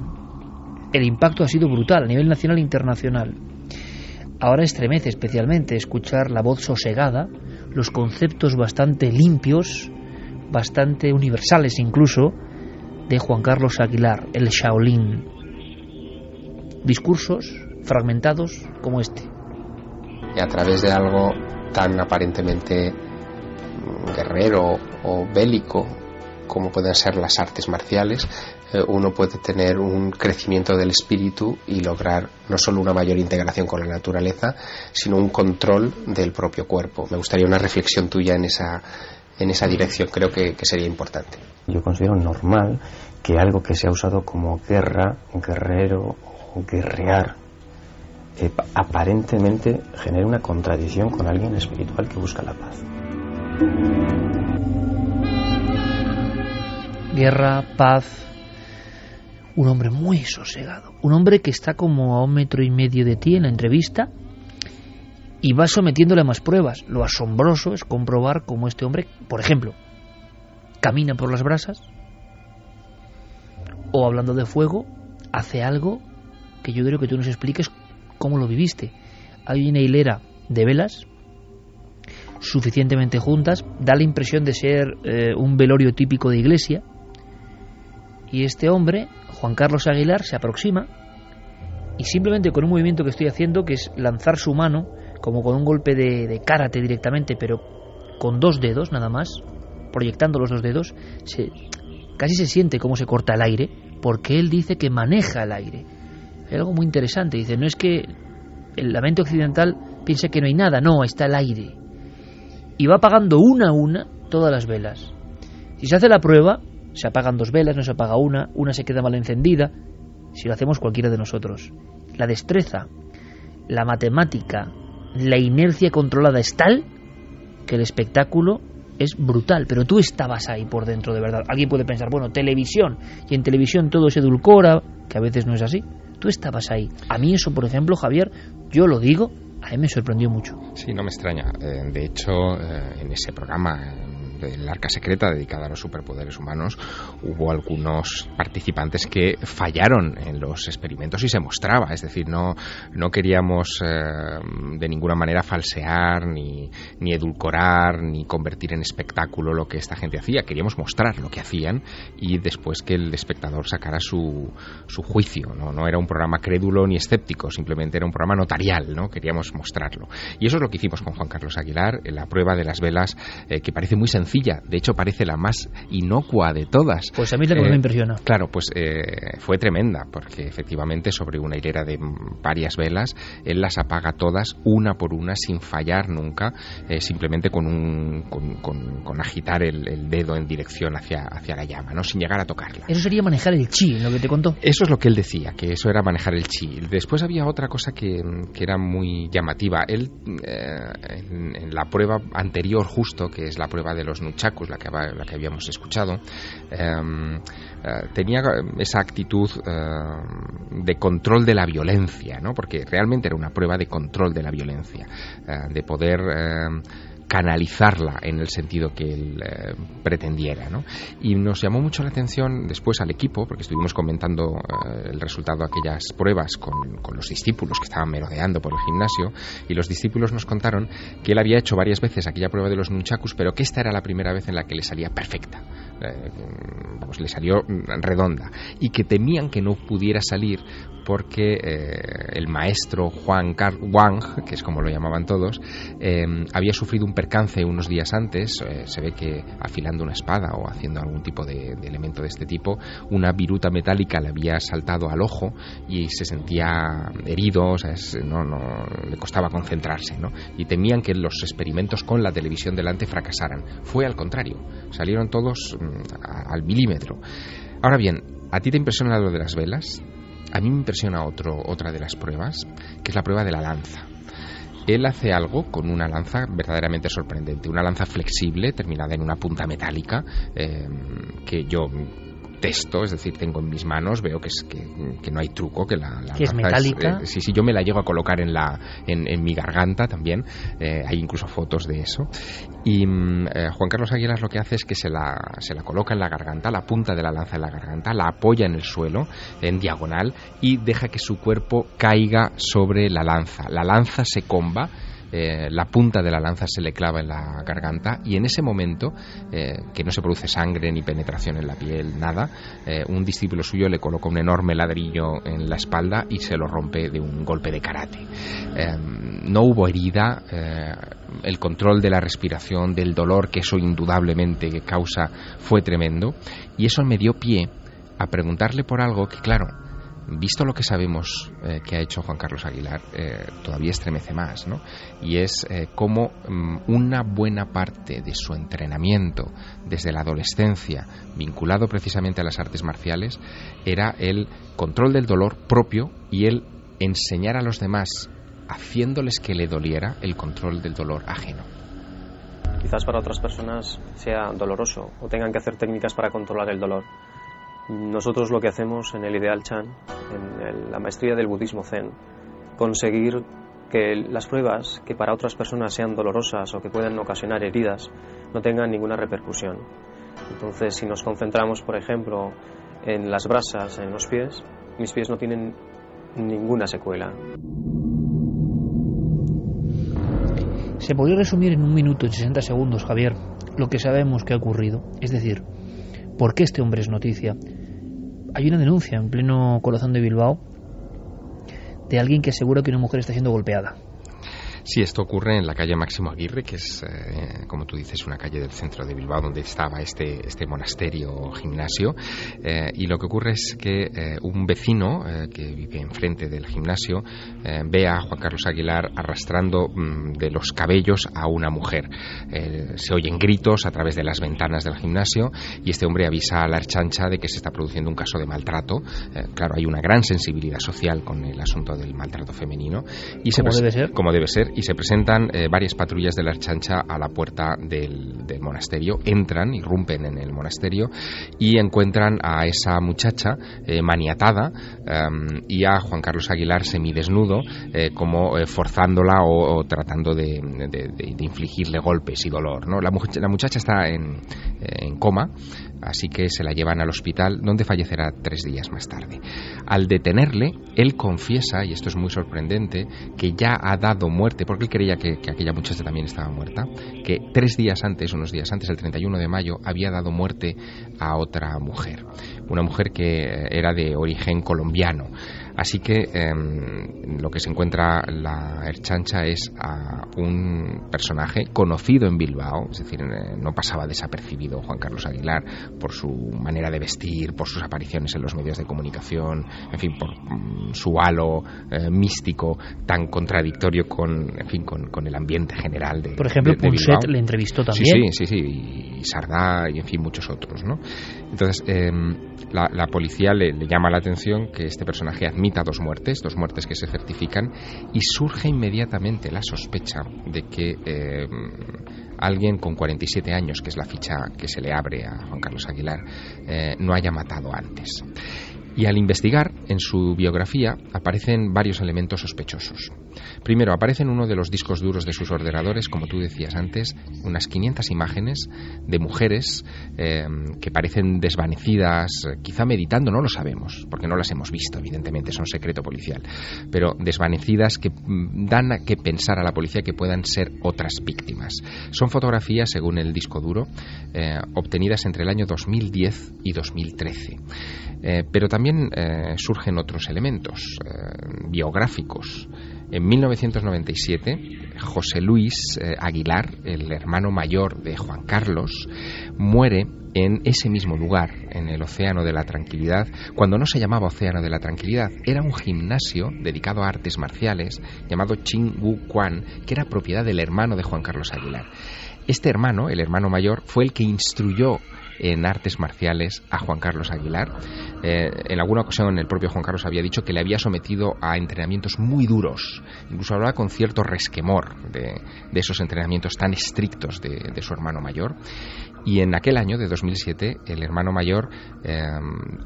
el impacto ha sido brutal a nivel nacional e internacional. Ahora estremece especialmente escuchar la voz sosegada, los conceptos bastante limpios, bastante universales incluso, de Juan Carlos Aguilar, el Shaolin. Discursos fragmentados como este. Y a través de algo tan aparentemente guerrero o bélico como pueden ser las artes marciales, eh, uno puede tener un crecimiento del espíritu y lograr no solo una mayor integración con la naturaleza, sino un control del propio cuerpo. Me gustaría una reflexión tuya en esa, en esa dirección, creo que, sería importante. Yo considero normal que algo que se ha usado como guerra, guerrero o guerrear, eh, aparentemente genere una contradicción con alguien espiritual que busca la paz guerra, paz. Un hombre muy sosegado. Un hombre que está como a un metro y medio de ti en la entrevista y va sometiéndole a más pruebas. Lo asombroso es comprobar cómo este hombre, por ejemplo, camina por las brasas o hablando de fuego, hace algo que yo quiero que tú nos expliques cómo lo viviste. Hay una hilera de velas suficientemente juntas, da la impresión de ser eh, un velorio típico de iglesia, y este hombre, Juan Carlos Aguilar, se aproxima y simplemente con un movimiento que estoy haciendo, que es lanzar su mano, como con un golpe de, de directamente, pero con dos dedos nada más, proyectando los dos dedos, casi se siente cómo se corta el aire, porque él dice que maneja el aire. Es algo muy interesante, dice, no es que la mente occidental piense que no hay nada, no, está el aire. Y va apagando una a una todas las velas. Si se hace la prueba, se apagan dos velas, no se apaga una, una se queda mal encendida, si lo hacemos cualquiera de nosotros. La destreza, la matemática, la inercia controlada es tal que el espectáculo es brutal, pero tú estabas ahí por dentro de verdad. Alguien puede pensar, bueno, televisión, y en televisión todo se edulcora, que a veces no es así. Tú estabas ahí. A mí eso, por ejemplo, Javier, yo lo digo, a mí me sorprendió mucho. Sí, no me extraña. Eh, de hecho, eh, en ese programa, del Arca Secreta dedicada a los superpoderes humanos, hubo algunos participantes que fallaron en los experimentos y se mostraba. Es decir, no, no queríamos eh, de ninguna manera falsear, ni, ni edulcorar, ni convertir en espectáculo lo que esta gente hacía. Queríamos mostrar lo que hacían y después que el espectador sacara su, su juicio. ¿no? no era un programa crédulo ni escéptico, simplemente era un programa notarial. ¿no? Queríamos mostrarlo. Y eso es lo que hicimos con Juan Carlos Aguilar, en la prueba de las velas, eh, que parece muy sencilla de hecho parece la más inocua de todas. Pues a mí la que me Eh, impresiona. Claro, pues eh, fue tremenda, porque efectivamente sobre una hilera de varias velas, él las apaga todas, una por una, sin fallar nunca, eh, simplemente con, un, con, con- con agitar el, el dedo en dirección hacia, hacia la llama, ¿no? sin llegar a tocarla. Eso sería manejar el chi, lo que te contó. Eso es lo que él decía, que eso era manejar el chi. Después había otra cosa que, que era muy llamativa. Él, eh, en, en la prueba anterior justo, que es la prueba de los los nunchakus, la que, la que habíamos escuchado, em, tenía esa actitud de control de la violencia, ¿no? porque realmente era una prueba de control de la violencia, de poder em, canalizarla en el sentido que él eh, pretendiera. ¿no? Y nos llamó mucho la atención después al equipo, porque estuvimos comentando eh, el resultado de aquellas pruebas con, los discípulos que estaban merodeando por el gimnasio, y los discípulos nos contaron que él había hecho varias veces aquella prueba de los nunchakus, pero que esta era la primera vez en la que le salía perfecta. Eh, vamos, le salió redonda. Y que temían que no pudiera salir porque el maestro Juan Car Wang, que es como lo llamaban todos, había sufrido un percance unos días antes, eh, se ve que afilando una espada o haciendo algún tipo de, elemento de este tipo, una viruta metálica le había saltado al ojo y se sentía herido, o sea, no, no, le costaba concentrarse, ¿no? Y temían que los experimentos con la televisión delante fracasaran. Fue al contrario, salieron todos mm, al milímetro. Ahora bien, ¿a ti te impresiona lo de las velas? A mí me impresiona otro, otra de las pruebas, que es la prueba de la lanza. Él hace algo con una lanza verdaderamente sorprendente, una lanza flexible terminada en una punta metálica eh, que yo testo, es decir, tengo en mis manos, veo que es que, no hay truco, que la, la es metálica. Eh, sí, sí, yo me la llego a colocar en la en, mi garganta también, eh, hay incluso fotos de eso. Y mm, eh, Juan Carlos Aguilar lo que hace es que se la, se la coloca en la garganta, la punta de la lanza en la garganta, la apoya en el suelo, en diagonal, y deja que su cuerpo caiga sobre la lanza. La lanza se comba eh, la punta de la lanza se le clava en la garganta y en ese momento, eh, que no se produce sangre ni penetración en la piel, nada, eh, un discípulo suyo le coloca un enorme ladrillo en la espalda y se lo rompe de un golpe de karate. no hubo herida, el control de la respiración, del dolor que eso indudablemente causa fue tremendo y eso me dio pie a preguntarle por algo que, claro, visto lo que sabemos eh, que ha hecho Juan Carlos Aguilar, eh, todavía estremece más, ¿no? Y es eh, cómo mm, una buena parte de su entrenamiento desde la adolescencia, vinculado precisamente a las artes marciales, era el control del dolor propio y el enseñar a los demás, haciéndoles que le doliera, el control del dolor ajeno. Quizás para otras personas sea doloroso o tengan que hacer técnicas para controlar el dolor nosotros lo que hacemos en el Ideal Chan, en la maestría del budismo zen, conseguir que las pruebas que para otras personas sean dolorosas o que puedan ocasionar heridas no tengan ninguna repercusión. Entonces, si nos concentramos, por ejemplo, en las brasas, en los pies, mis pies no tienen ninguna secuela. Se podría resumir en un minuto, en 60 segundos, Javier, lo que sabemos que ha ocurrido. Es decir, ¿Por qué este hombre es noticia? Hay una denuncia en pleno corazón de Bilbao de alguien que asegura que una mujer está siendo golpeada. Sí, esto ocurre en la calle Máximo Aguirre, que es, eh, como tú dices, una calle del centro de Bilbao donde estaba este, este monasterio gimnasio. Eh, y lo que ocurre es que eh, un vecino que vive enfrente del gimnasio ve a Juan Carlos Aguilar arrastrando mm, de los cabellos a una mujer. se oyen gritos a través de las ventanas del gimnasio y este hombre avisa a la archancha de que se está produciendo un caso de maltrato. claro, hay una gran sensibilidad social con el asunto del maltrato femenino. Y ¿Cómo debe ser? Como debe ser y se presentan eh, varias patrullas de la Archancha a la puerta del, monasterio, entran, irrumpen en el monasterio y encuentran a esa muchacha eh, maniatada em, y a Juan Carlos Aguilar semidesnudo, eh, como forzándola o, tratando de, infligirle golpes y dolor. ¿no? La, la muchacha está en coma, así que se la llevan al hospital donde fallecerá tres días más tarde. Al detenerle, él confiesa, y esto es muy sorprendente, que ya ha dado muerte, porque él creía que, aquella muchacha también estaba muerta, que tres días antes, unos días antes, el 31 de mayo, había dado muerte a otra mujer, una mujer que era de origen colombiano. Así que em, lo que se encuentra la Erchancha es a un personaje conocido en Bilbao, es decir, eh, no pasaba desapercibido Juan Carlos Aguilar por su manera de vestir, por sus apariciones en los medios de comunicación, en fin, por mm, su halo eh, místico tan contradictorio con, en fin, con, el ambiente general de Por ejemplo, de, le entrevistó también. Sí, sí, sí, y Sardá y en fin muchos otros, ¿no? Entonces em, la, policía le, le llama la atención que este personaje dos muertes, dos muertes que se certifican, y surge inmediatamente la sospecha de que eh, alguien con 47 años, que es la ficha que se le abre a Juan Carlos Aguilar, eh, no haya matado antes. Y al investigar en su biografía aparecen varios elementos sospechosos. Primero, aparecen uno de los discos duros de sus ordenadores, como tú decías antes, unas 500 imágenes de mujeres eh, que parecen desvanecidas, quizá meditando, no lo sabemos, porque no las hemos visto, evidentemente, son secreto policial, pero desvanecidas que mm, dan a que pensar a la policía que puedan ser otras víctimas. Son fotografías, según el disco duro, eh, obtenidas entre el año 2010 y 2013. Eh, pero también eh, surgen otros elementos eh, biográficos. En 1997, José Luis Aguilar, el hermano mayor de Juan Carlos, muere en ese mismo lugar, en el Océano de la Tranquilidad, cuando no se llamaba Océano de la Tranquilidad, era un gimnasio dedicado a artes marciales llamado Ching Wu Quan, que era propiedad del hermano de Juan Carlos Aguilar. Este hermano, el hermano mayor, fue el que instruyó en artes marciales a Juan Carlos Aguilar. Eh, en alguna ocasión el propio Juan Carlos había dicho que le había sometido a entrenamientos muy duros, incluso hablaba con cierto resquemor de, esos entrenamientos tan estrictos de, su hermano mayor. Y en aquel año de 2007 el hermano mayor, eh,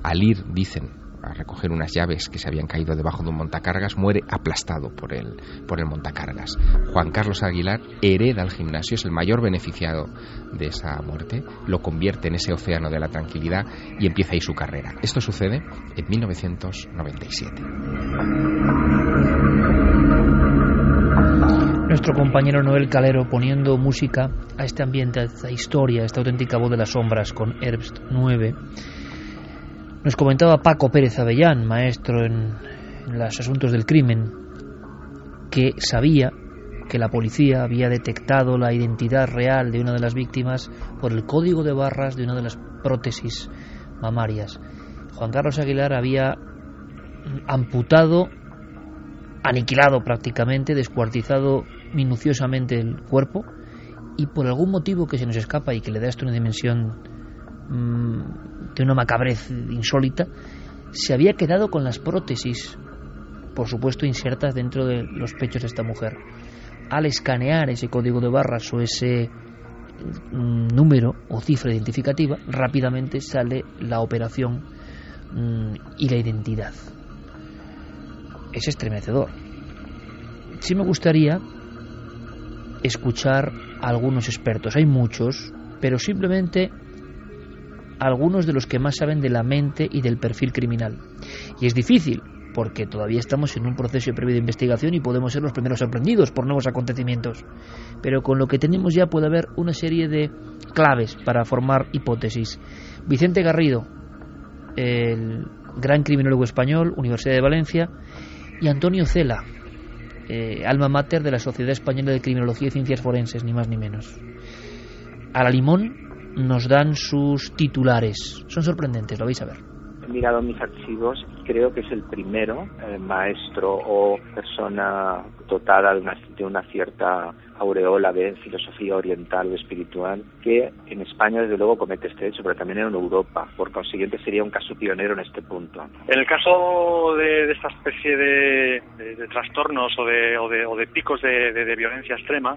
al ir, dicen, a recoger unas llaves que se habían caído debajo de un montacargas, muere aplastado por el, por el montacargas. Juan Carlos Aguilar hereda el gimnasio, es el mayor beneficiado de esa muerte, lo convierte en ese océano de la tranquilidad y empieza ahí su carrera. Esto sucede en 1997. Nuestro compañero Noel Calero poniendo música a este ambiente, a esta historia, a esta auténtica voz de las sombras con Herbst 9 nos comentaba Paco Pérez Avellán, maestro en, los asuntos del crimen, que sabía que la policía había detectado la identidad real de una de las víctimas por el código de barras de una de las prótesis mamarias. Juan Carlos Aguilar había amputado, aniquilado prácticamente, descuartizado minuciosamente el cuerpo y por algún motivo que se nos escapa y que le da esto una dimensión mm, de una macabrez insólita, se había quedado con las prótesis, por supuesto insertas dentro de los pechos de esta mujer. Al escanear ese código de barras o ese mm, número o cifra identificativa, rápidamente sale la operación mm, y la identidad. Es estremecedor. Sí me gustaría escuchar a algunos expertos, hay muchos, pero simplemente algunos de los que más saben de la mente y del perfil criminal. Y es difícil, porque todavía estamos en un proceso previo de investigación y podemos ser los primeros sorprendidos por nuevos acontecimientos. Pero con lo que tenemos ya puede haber una serie de claves para formar hipótesis. Vicente Garrido, el gran criminólogo español, Universidad de Valencia, y Antonio Cela, eh, alma mater de la Sociedad Española de Criminología y Ciencias Forenses, ni más ni menos. A la limón nos dan sus titulares. Son sorprendentes, lo vais a ver. He mirado mis archivos y creo que es el primero eh, maestro o persona dotada de una, de una cierta aureola de filosofía oriental o espiritual que en España desde luego comete este hecho, pero también en Europa. Por consiguiente sería un caso pionero en este punto. En el caso de, esta especie de, trastornos o de, o de, picos de, violencia extrema,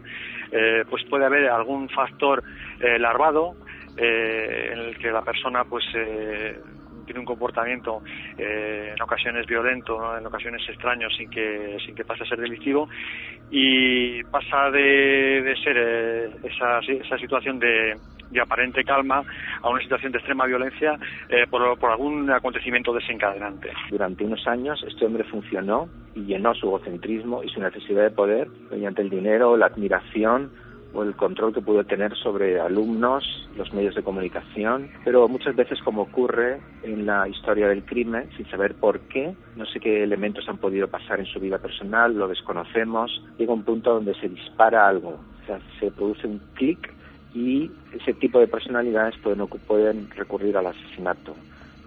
eh, pues puede haber algún factor eh, larvado eh, en el que la persona pues eh, tiene un comportamiento eh, en ocasiones violento, en ocasiones extraño, sin que, sin que pase a ser delictivo, y pasa de, ser esa, esa situación de, de, aparente calma a una situación de extrema violencia por, por, algún acontecimiento desencadenante. Durante unos años este hombre funcionó y llenó su egocentrismo y su necesidad de poder mediante el dinero, la admiración, o el control que pudo tener sobre alumnos, los medios de comunicación, pero muchas veces como ocurre en la historia del crimen, sin saber por qué, no sé qué elementos han podido pasar en su vida personal, lo desconocemos, llega un punto donde se dispara algo, o sea, se produce un clic y ese tipo de personalidades pueden, pueden recurrir al asesinato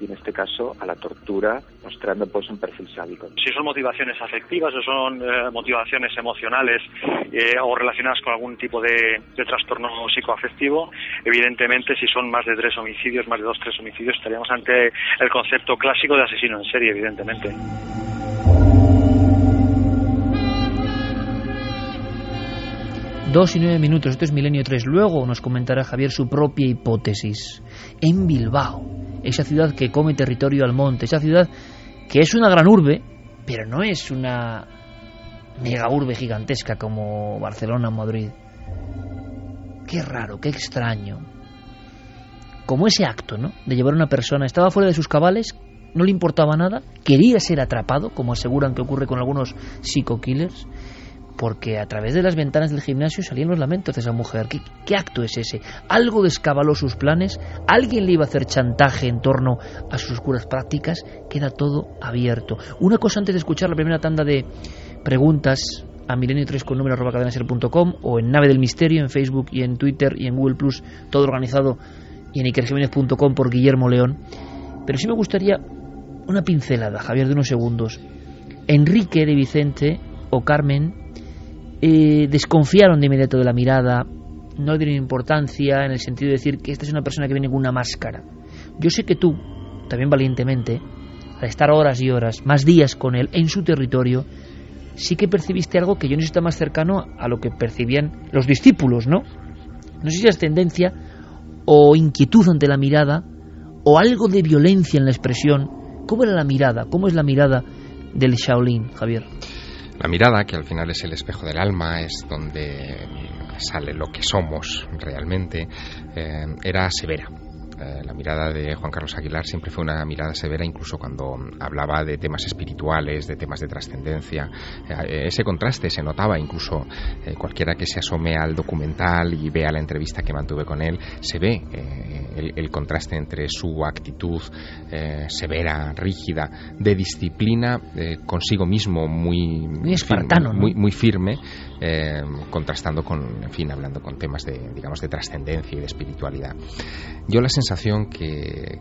y en este caso a la tortura, mostrando pues un perfil sádico. Si son motivaciones afectivas o son eh, motivaciones emocionales eh, o relacionadas con algún tipo de, trastorno psicoafectivo, evidentemente si son más de tres homicidios, más de dos, tres homicidios, estaríamos ante el concepto clásico de asesino en serie, evidentemente. Dos y nueve minutos, esto es Milenio 3. Luego nos comentará Javier su propia hipótesis. En Bilbao, esa ciudad que come territorio al monte, esa ciudad que es una gran urbe, pero no es una mega urbe gigantesca como Barcelona o Madrid. Qué raro, qué extraño. Como ese acto, ¿no? De llevar a una persona, estaba fuera de sus cabales, no le importaba nada, quería ser atrapado, como aseguran que ocurre con algunos psico-killers, porque a través de las ventanas del gimnasio salían los lamentos de esa mujer. ¿Qué, acto es ese? Algo descabaló sus planes, alguien le iba a hacer chantaje en torno a sus oscuras prácticas, queda todo abierto. Una cosa antes de escuchar la primera tanda de preguntas a milenio3 con número cadenaser.com o en Nave del Misterio en Facebook y en Twitter y en Google Plus, todo organizado y en ikerjiménez.com por Guillermo León. Pero sí me gustaría una pincelada, Javier, de unos segundos. Enrique de Vicente o Carmen eh, desconfiaron de inmediato de la mirada, no dieron importancia en el sentido de decir que esta es una persona que viene con una máscara. Yo sé que tú, también valientemente, al estar horas y horas, más días con él en su territorio, sí que percibiste algo que yo no está más cercano a lo que percibían los discípulos, ¿no? No sé si es tendencia o inquietud ante la mirada o algo de violencia en la expresión. ¿Cómo era la mirada? ¿Cómo es la mirada del Shaolin, Javier? La mirada, que al final es el espejo del alma, es donde sale lo que somos realmente, eh, era severa eh, la mirada de Juan Carlos Aguilar siempre fue una mirada severa, incluso cuando hablaba de temas espirituales, de temas de trascendencia. Eh, ese contraste se notaba, incluso eh, cualquiera que se asome al documental y vea la entrevista que mantuve con él, se ve el, contraste entre su actitud severa, rígida, de disciplina consigo mismo, muy, muy espartano, muy, muy firme, contrastando con, en fin, hablando con temas de, digamos, de trascendencia y de espiritualidad. Yo la sensación que,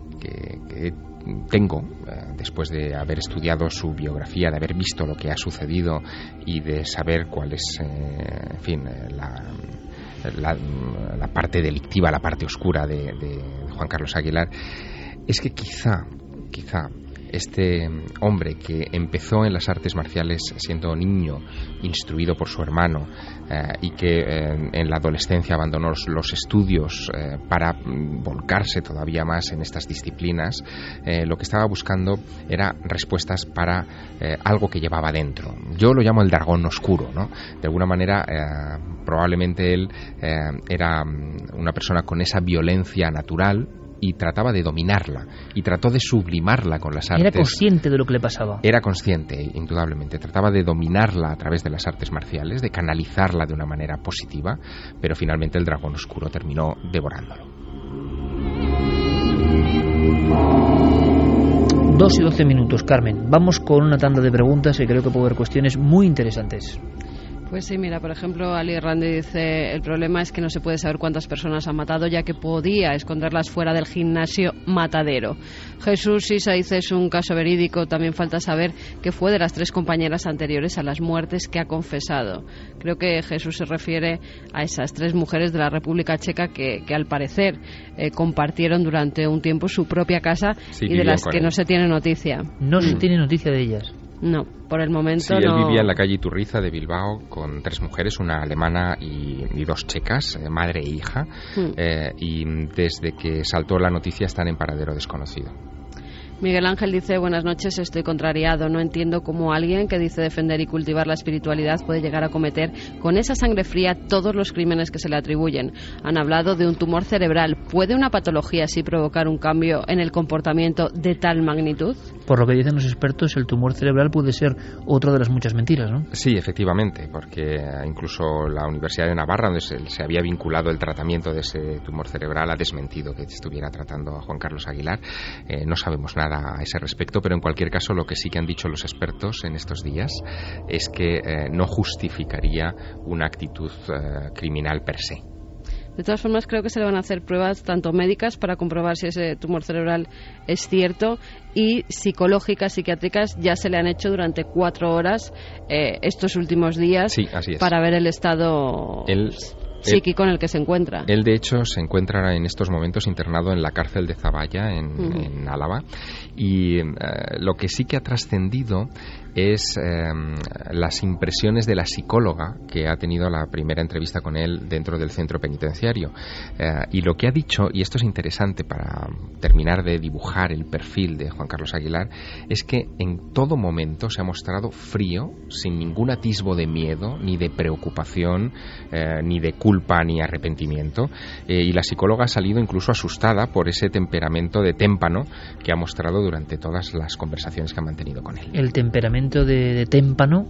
tengo eh, después de haber estudiado su biografía, de haber visto lo que ha sucedido y de saber cuál es, eh, en fin, eh, la, la, parte delictiva, la parte oscura de, de Juan Carlos Aguilar, es que quizá, quizá este hombre que empezó en las artes marciales siendo niño, instruido por su hermano, eh, y que eh, en la adolescencia abandonó los, estudios eh, para volcarse todavía más en estas disciplinas, lo que estaba buscando era respuestas para algo que llevaba dentro. Yo lo llamo el dragón oscuro, ¿no? De alguna manera, probablemente él era mm, una persona con esa violencia natural, y trataba de dominarla y trató de sublimarla con las artes. Era consciente de lo que le pasaba. Era consciente, indudablemente. Trataba de dominarla a través de las artes marciales, de canalizarla de una manera positiva, pero finalmente el dragón oscuro terminó devorándolo. Dos y doce minutos, Carmen. Vamos con una tanda de preguntas y creo que puede haber cuestiones muy interesantes. Pues sí, mira, por ejemplo, Ali Randy dice, el problema es que no se puede saber cuántas personas ha matado, ya que podía esconderlas fuera del gimnasio matadero. Jesús Sisa dice, es un caso verídico, también falta saber qué fue de las tres compañeras anteriores a las muertes que ha confesado. Creo que Jesús se refiere a esas tres mujeres de la República Checa que, al parecer eh, compartieron durante un tiempo su propia casa y de las que no se tiene noticia. No se mm. tiene noticia de ellas. No, por el momento sí, él vivía en la calle Iturriza de Bilbao con tres mujeres, una alemana y, dos checas, eh, madre e hija, hmm. eh, y desde que saltó la noticia están en paradero desconocido. Miguel Ángel dice, buenas noches, estoy contrariado. No entiendo cómo alguien que dice defender y cultivar la espiritualidad puede llegar a cometer con esa sangre fría todos los crímenes que se le atribuyen. Han hablado de un tumor cerebral. ¿Puede una patología así provocar un cambio en el comportamiento de tal magnitud? Por lo que dicen los expertos, el tumor cerebral puede ser otra de las muchas mentiras, ¿no? Sí, efectivamente, porque incluso la Universidad de Navarra, donde se, había vinculado el tratamiento de ese tumor cerebral, ha desmentido que estuviera tratando a Juan Carlos Aguilar. Eh, no sabemos nada a ese respecto, pero en cualquier caso lo que sí que han dicho los expertos en estos días es que eh, no justificaría una actitud eh, criminal per se. De todas formas, creo que se le van a hacer pruebas tanto médicas para comprobar si ese tumor cerebral es cierto y psicológicas, psiquiátricas, ya se le han hecho durante cuatro horas eh, estos últimos días para ver el estado psíquico en el que se encuentra. Él, de hecho, se encuentra en estos momentos internado en la cárcel de Zaballa, en, Álava, y eh, lo que sí que ha trascendido es em, las impresiones de la psicóloga que ha tenido la primera entrevista con él dentro del centro penitenciario. Eh, y lo que ha dicho, y esto es interesante para terminar de dibujar el perfil de Juan Carlos Aguilar, es que en todo momento se ha mostrado frío, sin ningún atisbo de miedo, ni de preocupación, eh, ni de culpa, ni arrepentimiento. Eh, y la psicóloga ha salido incluso asustada por ese temperamento de témpano que ha mostrado durante todas las conversaciones que ha mantenido con él. El temperamento de, témpano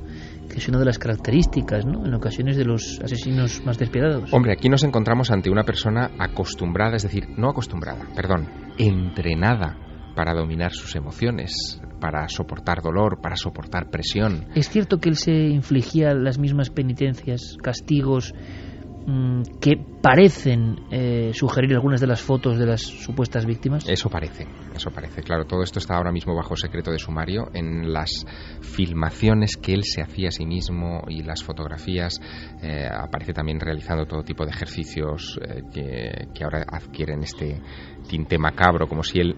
que es una de las características, ¿no? En ocasiones de los asesinos más despiadados. Hombre, aquí nos encontramos ante una persona acostumbrada, es decir, no acostumbrada, perdón, entrenada para dominar sus emociones, para soportar dolor, para soportar presión. ¿Es cierto que él se infligía las mismas penitencias, castigos que parecen eh, sugerir algunas de las fotos de las supuestas víctimas? Eso parece, eso parece. Claro, todo esto está ahora mismo bajo secreto de sumario. En las filmaciones que él se hacía a sí mismo y las fotografías, eh, aparece también realizando todo tipo de ejercicios eh, que, que, ahora adquieren este tinte macabro, como si él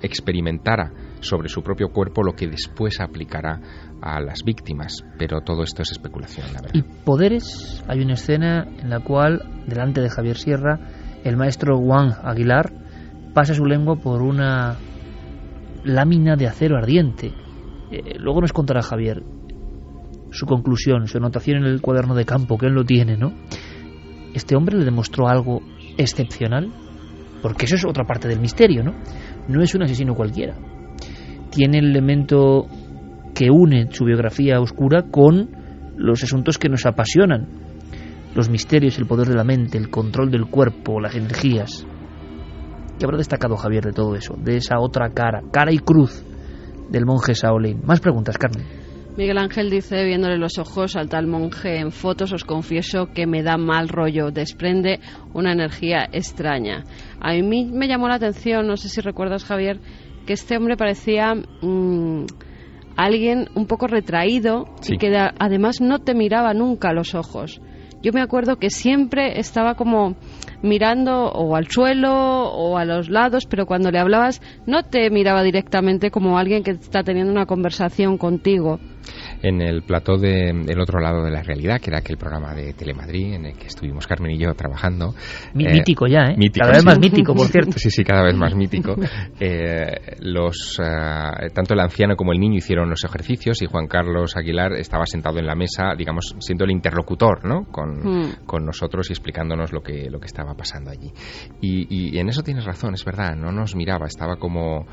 experimentara sobre su propio cuerpo lo que después aplicará a las víctimas, pero todo esto es especulación, la verdad. ¿Y poderes? Hay una escena en la cual, delante de Javier Sierra, el maestro Juan Aguilar pasa su lengua por una lámina de acero ardiente. Eh, luego nos contará Javier su conclusión, su anotación en el cuaderno de campo, que él lo tiene, ¿no? ¿Este hombre le demostró algo excepcional? Porque eso es otra parte del misterio, ¿no? No es un asesino cualquiera. Tiene el elemento que une su biografía oscura con los asuntos que nos apasionan, los misterios, el poder de la mente, el control del cuerpo, las energías. ¿Qué habrá destacado Javier de todo eso? De esa otra cara, cara y cruz del monje Shaolin. Más preguntas, Carmen. Miguel Ángel dice, viéndole los ojos al tal monje en fotos, os confieso que me da mal rollo, desprende una energía extraña. A mí me llamó la atención, no sé si recuerdas, Javier, que este hombre parecía... Mm, alguien un poco retraído y que además no te miraba nunca a los ojos. Yo me acuerdo que siempre estaba como mirando o al suelo o a los lados, pero cuando le hablabas no te miraba directamente como alguien que está teniendo una conversación contigo en el plató del otro lado de la realidad, que era aquel programa de Telemadrid en el que estuvimos Carmen y yo trabajando. Eh, mítico ya, ¿eh? cada vez más mítico, por cierto. Sí, sí, cada vez más mítico. Eh, los, eh, tanto el anciano como el niño hicieron los ejercicios y Juan Carlos Aguilar estaba sentado en la mesa, digamos, siendo el interlocutor, ¿no? Con, hmm. con nosotros y explicándonos lo que, lo que estaba pasando allí. Y, y en eso tienes razón, es verdad, no nos miraba, estaba como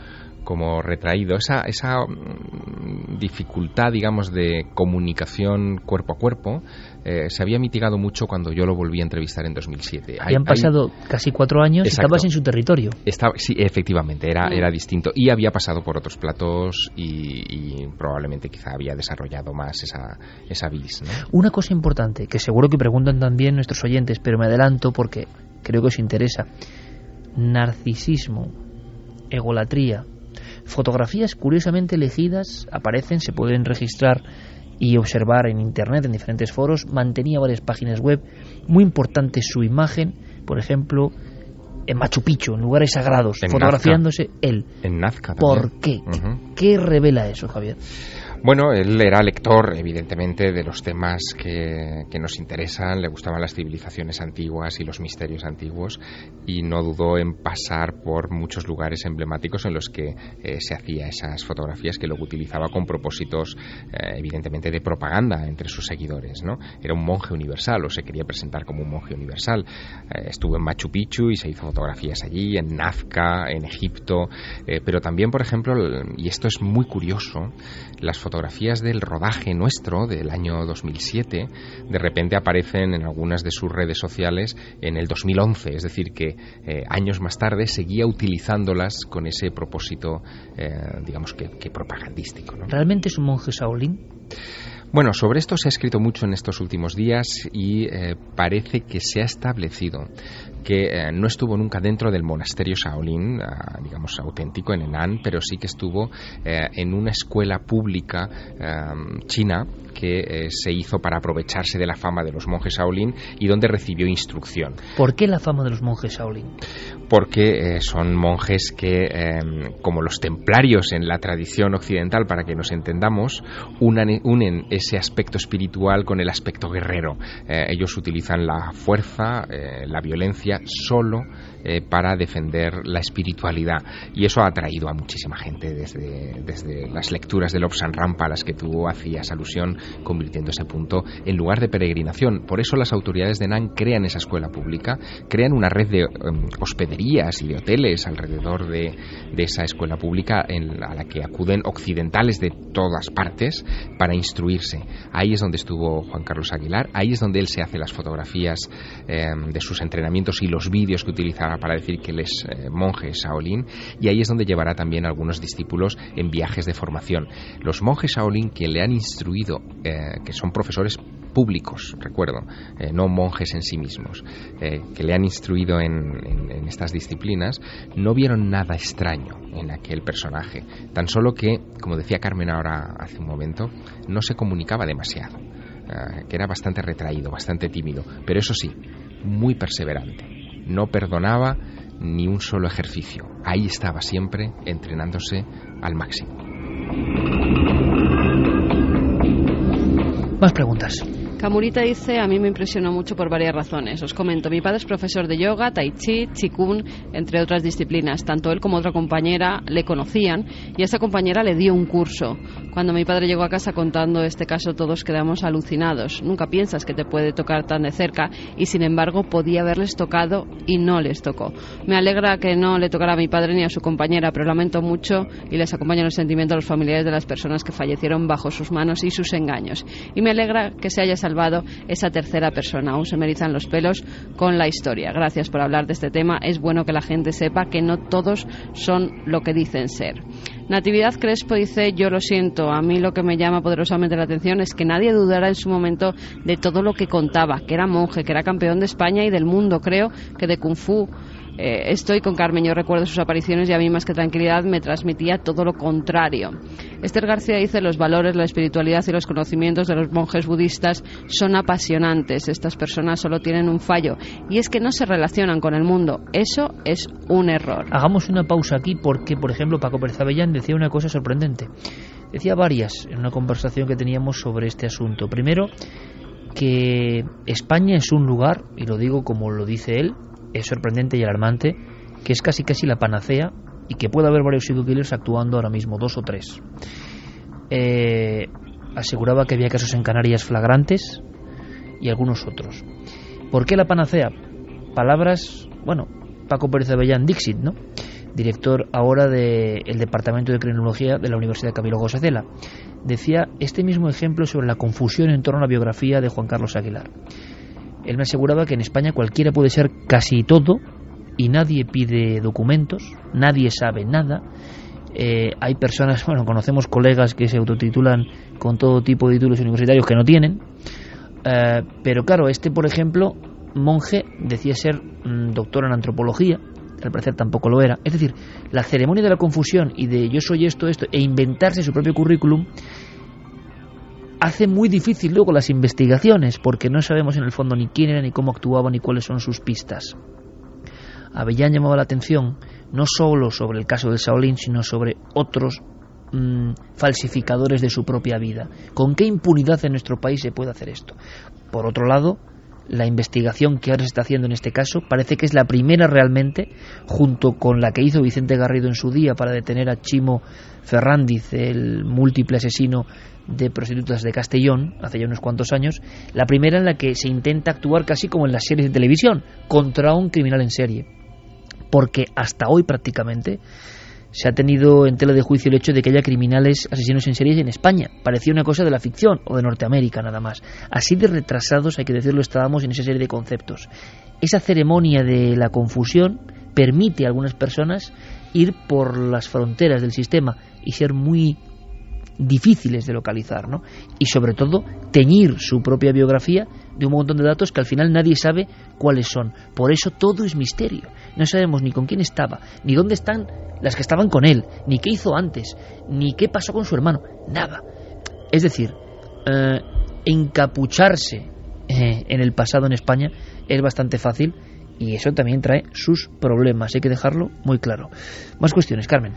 como retraído. Esa, esa mm, dificultad, digamos, de comunicación cuerpo a cuerpo eh, se había mitigado mucho cuando yo lo volví a entrevistar en 2007. Habían pasado casi cuatro años y estabas en su territorio. Estaba, sí, efectivamente, era, era distinto. Y había pasado por otros platos y, probablemente quizá había desarrollado más esa, esa vis. Una cosa importante, que seguro que preguntan también nuestros oyentes, pero me adelanto porque creo que os interesa. Narcisismo, egolatría, Fotografías curiosamente elegidas aparecen, se pueden registrar y observar en Internet, en diferentes foros. Mantenía varias páginas web. Muy importante su imagen, por ejemplo, en Machu Picchu, en lugares sagrados, fotografiándose él. En Nazca ¿Por qué? ¿Qué revela eso, Javier? Bueno, él era lector, evidentemente, de los temas que, nos interesan, le gustaban las civilizaciones antiguas y los misterios antiguos, y no dudó en pasar por muchos lugares emblemáticos en los que eh, se hacía esas fotografías que luego utilizaba con propósitos, eh, evidentemente, de propaganda entre sus seguidores. ¿no? Era un monje universal, o se quería presentar como un monje universal. Eh, estuvo en Machu Picchu y se hizo fotografías allí, en Nazca, en Egipto, pero también, por ejemplo, y esto es muy curioso, las del rodaje nuestro del año 2007 de repente aparecen en algunas de sus redes sociales en el 2011, es decir, que eh, años más tarde seguía utilizándolas con ese propósito, eh, digamos que, propagandístico. ¿Realmente es un monje Shaolin? Bueno, sobre esto se ha escrito mucho en estos últimos días y eh, parece que se ha establecido que eh, no estuvo nunca dentro del monasterio Shaolin, ah, digamos auténtico en Henan, pero sí que estuvo eh, en una escuela pública china que se hizo para aprovecharse de la fama de los monjes Shaolin y donde recibió instrucción. ¿Por qué la fama de los monjes Shaolin? Porque son monjes que, como los templarios en la tradición occidental, para que nos entendamos, unen ese aspecto espiritual con el aspecto guerrero. Eh, ellos utilizan la fuerza, eh, la violencia, solo eh, para defender la espiritualidad. Y eso ha atraído a muchísima gente desde, desde las lecturas de Lobsan Rampa a las que tú hacías alusión, convirtiendo ese punto en lugar de peregrinación. Por eso las autoridades de Nan crean esa escuela pública, crean una red de em, hospederías y de hoteles alrededor de, de esa escuela pública en, a la que acuden occidentales de todas partes para instruirse. Ahí es donde estuvo Juan Carlos Aguilar, ahí es donde él se hace las fotografías em, de sus entrenamientos y los vídeos que utilizará para decir que él es eh, monje Shaolin y ahí es donde llevará también algunos discípulos en viajes de formación. Los monjes Shaolin que le han instruido, eh, que son profesores públicos, recuerdo, eh, no monjes en sí mismos, que le han instruido en, en, estas disciplinas, no vieron nada extraño en aquel personaje. Tan solo que, como decía Carmen ahora hace un momento, no se comunicaba demasiado, que era bastante retraído, bastante tímido, pero eso sí, muy perseverante no perdonaba ni un solo ejercicio. Ahí estaba siempre entrenándose al máximo. Más preguntas. Camurita dice, a mí me impresionó mucho por varias razones. Os comento, mi padre es profesor de yoga, tai chi, chikun, entre otras disciplinas. Tanto él como otra compañera le conocían y esa compañera le dio un curso. Cuando mi padre llegó a casa contando este caso todos quedamos alucinados. Nunca piensas que te puede tocar tan de cerca y sin embargo podía haberles tocado y no les tocó. Me alegra que no le tocara a mi padre ni a su compañera, pero lamento mucho y les acompaño en el sentimiento a los familiares de las personas que fallecieron bajo sus manos y sus engaños. Y me alegra que se haya salvado esa tercera persona. Aún se me erizan los pelos con la historia. Gracias por hablar de este tema. Es bueno que la gente sepa que no todos son lo que dicen ser. Natividad Crespo dice, yo lo siento, a mí lo que me llama poderosamente la atención es que nadie dudara en su momento de todo lo que contaba, que era monje, que era campeón de España y del mundo, creo que de Kung Fu eh, estoy con Carmen, yo recuerdo sus apariciones y a mí más que tranquilidad me transmitía todo lo contrario. Esther García dice los valores, la espiritualidad y los conocimientos de los monjes budistas son apasionantes. Estas personas solo tienen un fallo y es que no se relacionan con el mundo. Eso es un error. Hagamos una pausa aquí porque, por ejemplo, Paco Pérez Avellán decía una cosa sorprendente. Decía varias en una conversación que teníamos sobre este asunto. Primero, que España es un lugar, y lo digo como lo dice él, es sorprendente y alarmante que es casi casi la panacea y que puede haber varios killers actuando ahora mismo, dos o tres. Eh, aseguraba que había casos en Canarias flagrantes y algunos otros. ¿Por qué la panacea? Palabras, bueno, Paco Pérez Avellán Dixit, ¿no? Director ahora del Departamento de Criminología de la Universidad Camilo José Cela. Decía este mismo ejemplo sobre la confusión en torno a la biografía de Juan Carlos Aguilar. Él me aseguraba que en España cualquiera puede ser casi todo y nadie pide documentos, nadie sabe nada. Eh, hay personas, bueno, conocemos colegas que se autotitulan con todo tipo de títulos universitarios que no tienen. Eh, pero claro, este, por ejemplo, monje decía ser mm, doctor en antropología, al parecer tampoco lo era. Es decir, la ceremonia de la confusión y de yo soy esto, esto, e inventarse su propio currículum hace muy difícil luego las investigaciones porque no sabemos en el fondo ni quién era, ni cómo actuaba, ni cuáles son sus pistas. Avellán llamaba la atención no solo sobre el caso de Shaolin, sino sobre otros mm, falsificadores de su propia vida. ¿Con qué impunidad en nuestro país se puede hacer esto? Por otro lado, la investigación que ahora se está haciendo en este caso parece que es la primera realmente, junto con la que hizo Vicente Garrido en su día para detener a Chimo Ferrandiz, el múltiple asesino de prostitutas de Castellón, hace ya unos cuantos años, la primera en la que se intenta actuar casi como en las series de televisión, contra un criminal en serie. Porque hasta hoy prácticamente se ha tenido en tela de juicio el hecho de que haya criminales asesinos en series en España. Parecía una cosa de la ficción o de Norteamérica nada más. Así de retrasados, hay que decirlo, estábamos en esa serie de conceptos. Esa ceremonia de la confusión permite a algunas personas ir por las fronteras del sistema y ser muy difíciles de localizar, ¿no? Y sobre todo teñir su propia biografía de un montón de datos que al final nadie sabe cuáles son. Por eso todo es misterio. No sabemos ni con quién estaba, ni dónde están las que estaban con él, ni qué hizo antes, ni qué pasó con su hermano, nada. Es decir, eh, encapucharse eh, en el pasado en España es bastante fácil y eso también trae sus problemas. Hay que dejarlo muy claro. Más cuestiones, Carmen.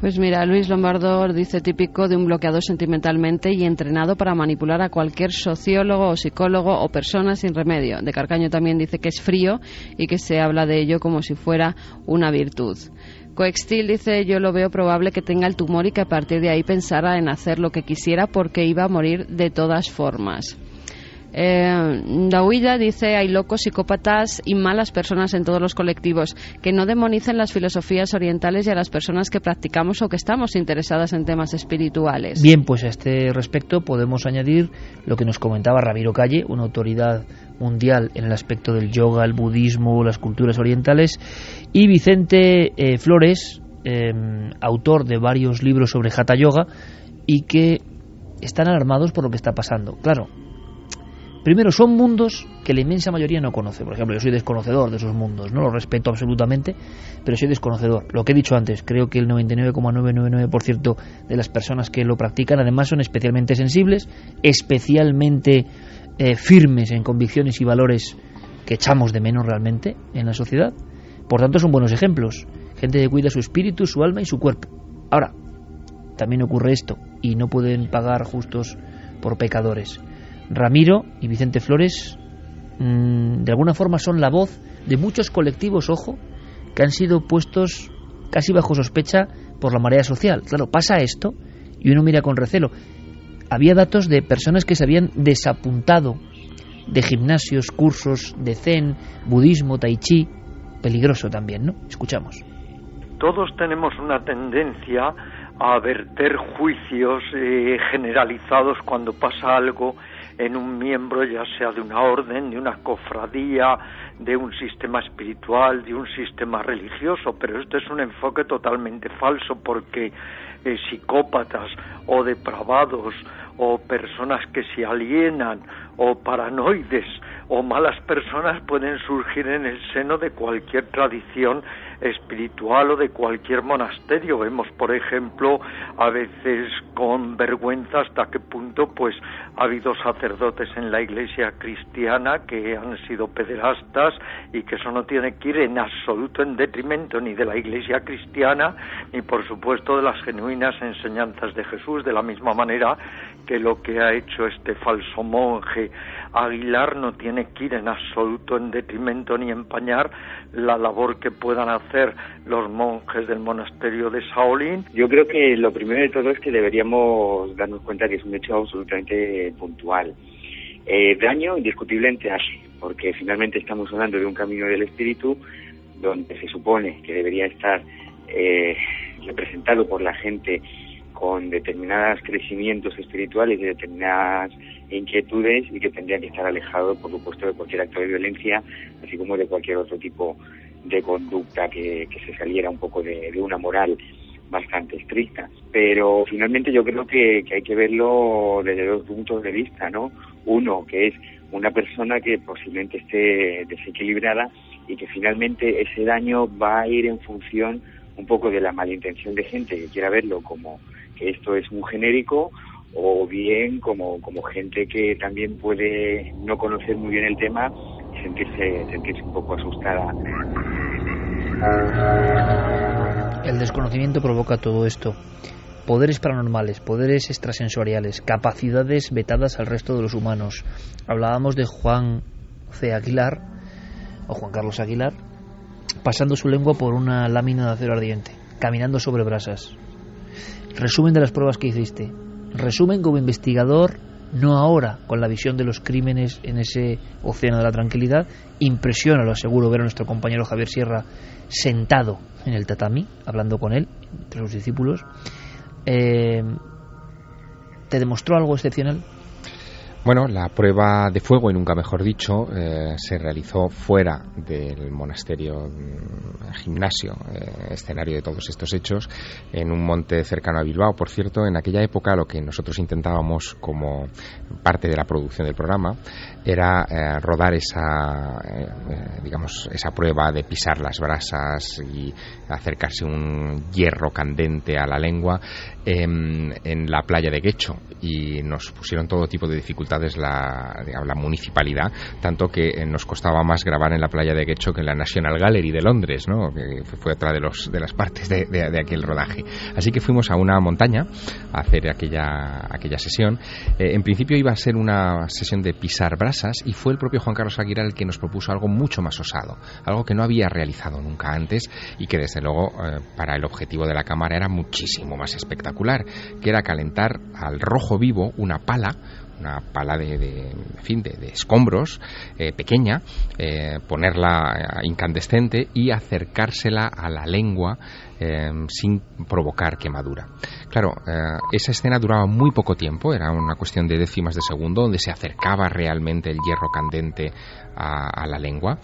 Pues mira, Luis Lombardo dice típico de un bloqueado sentimentalmente y entrenado para manipular a cualquier sociólogo o psicólogo o persona sin remedio. De Carcaño también dice que es frío y que se habla de ello como si fuera una virtud. Coextil dice yo lo veo probable que tenga el tumor y que a partir de ahí pensara en hacer lo que quisiera porque iba a morir de todas formas. Eh, dice hay locos, psicópatas y malas personas en todos los colectivos que no demonicen las filosofías orientales y a las personas que practicamos o que estamos interesadas en temas espirituales. Bien, pues a este respecto podemos añadir lo que nos comentaba Ramiro Calle, una autoridad mundial en el aspecto del yoga, el budismo, las culturas orientales, y Vicente eh, Flores, eh, autor de varios libros sobre Hatha Yoga y que están alarmados por lo que está pasando. Claro, Primero, son mundos que la inmensa mayoría no conoce. Por ejemplo, yo soy desconocedor de esos mundos, no los respeto absolutamente, pero soy desconocedor. Lo que he dicho antes, creo que el 99,999% de las personas que lo practican además son especialmente sensibles, especialmente eh, firmes en convicciones y valores que echamos de menos realmente en la sociedad. Por tanto, son buenos ejemplos. Gente que cuida su espíritu, su alma y su cuerpo. Ahora, también ocurre esto, y no pueden pagar justos por pecadores. Ramiro y Vicente Flores mm, de alguna forma son la voz de muchos colectivos, ojo, que han sido puestos casi bajo sospecha por la marea social. Claro, pasa esto y uno mira con recelo. Había datos de personas que se habían desapuntado de gimnasios, cursos de zen, budismo, tai chi, peligroso también, ¿no? Escuchamos. Todos tenemos una tendencia a verter juicios eh, generalizados cuando pasa algo en un miembro, ya sea de una orden, de una cofradía, de un sistema espiritual, de un sistema religioso, pero este es un enfoque totalmente falso porque eh, psicópatas o depravados o personas que se alienan o paranoides o malas personas pueden surgir en el seno de cualquier tradición espiritual o de cualquier monasterio. Vemos, por ejemplo, a veces con vergüenza hasta qué punto pues ha habido sacerdotes en la iglesia cristiana que han sido pederastas y que eso no tiene que ir en absoluto en detrimento ni de la iglesia cristiana ni por supuesto de las genuinas enseñanzas de Jesús, de la misma manera que lo que ha hecho este falso monje Aguilar no tiene que ir en absoluto en detrimento ni empañar la labor que puedan hacer los monjes del monasterio de Shaolin. Yo creo que lo primero de todo es que deberíamos darnos cuenta que es un hecho absolutamente puntual. Eh, daño indiscutiblemente hace, porque finalmente estamos hablando de un camino del espíritu donde se supone que debería estar eh, representado por la gente con determinados crecimientos espirituales y determinadas inquietudes y que tendría que estar alejado, por supuesto, de cualquier acto de violencia, así como de cualquier otro tipo de conducta que, se saliera un poco de, una moral bastante estricta. Pero finalmente yo creo que, que, hay que verlo desde dos puntos de vista, ¿no? Uno, que es una persona que posiblemente esté desequilibrada y que finalmente ese daño va a ir en función un poco de la malintención de gente que quiera verlo como esto es un genérico o bien como, como gente que también puede no conocer muy bien el tema sentirse, sentirse un poco asustada. El desconocimiento provoca todo esto. Poderes paranormales, poderes extrasensoriales, capacidades vetadas al resto de los humanos. Hablábamos de Juan C. Aguilar, o Juan Carlos Aguilar, pasando su lengua por una lámina de acero ardiente, caminando sobre brasas. Resumen de las pruebas que hiciste. Resumen como investigador, no ahora con la visión de los crímenes en ese océano de la tranquilidad. Impresiona, lo aseguro, ver a nuestro compañero Javier Sierra sentado en el tatami, hablando con él, entre sus discípulos. Eh, ¿Te demostró algo excepcional? Bueno, la prueba de fuego, y nunca mejor dicho, eh, se realizó fuera del monasterio mm, gimnasio, eh, escenario de todos estos hechos, en un monte cercano a Bilbao. Por cierto, en aquella época lo que nosotros intentábamos como parte de la producción del programa era eh, rodar esa, digamos, esa prueba de pisar las brasas y acercarse un hierro candente a la lengua en, en la playa de Guecho y nos pusieron todo tipo de dificultades la, la municipalidad, tanto que eh, nos costaba más grabar en la playa de Guecho que en la National Gallery de Londres, ¿no? que fue otra de, los, de las partes de, de, aquel rodaje. Así que fuimos a una montaña a hacer aquella, aquella sesión. Eh, en principio iba a ser una sesión de pisar brasas y fue el propio Juan Carlos Aguirre el que nos propuso algo mucho más osado, algo que no había realizado nunca antes y que desde luego eh, para el objetivo de la cámara era muchísimo más espectacular, que era calentar al rojo vivo una pala una pala de, fin, de, escombros eh, pequeña, eh, ponerla incandescente y acercársela a la lengua eh, sin provocar quemadura. Claro, esa escena duraba muy poco tiempo, era una cuestión de décimas de segundo, donde se acercaba realmente el hierro candente a, la lengua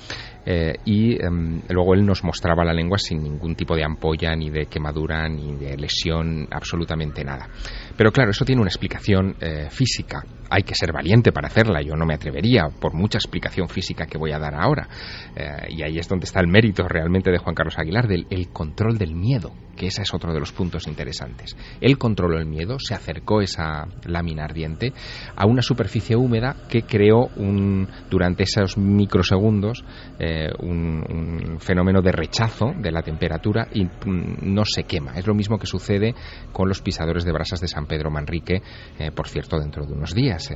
y em, luego él nos mostraba la lengua sin ningún tipo de ampolla, ni de quemadura, ni de lesión, absolutamente nada. Pero claro, eso tiene una explicación física hay que ser valiente para hacerla. Yo no me atrevería por mucha explicación física que voy a dar ahora. Eh, y ahí es donde está el mérito realmente de Juan Carlos Aguilar, del el control del miedo, miedo que ese es otro de los puntos interesantes. Él controló el miedo, se acercó esa lámina ardiente a una superficie húmeda que creó un, durante esos microsegundos eh, un, fenómeno de rechazo de la temperatura y mm, no se quema. Es lo mismo que sucede con los pisadores de brasas de San Pedro Manrique, eh, por cierto, dentro de unos días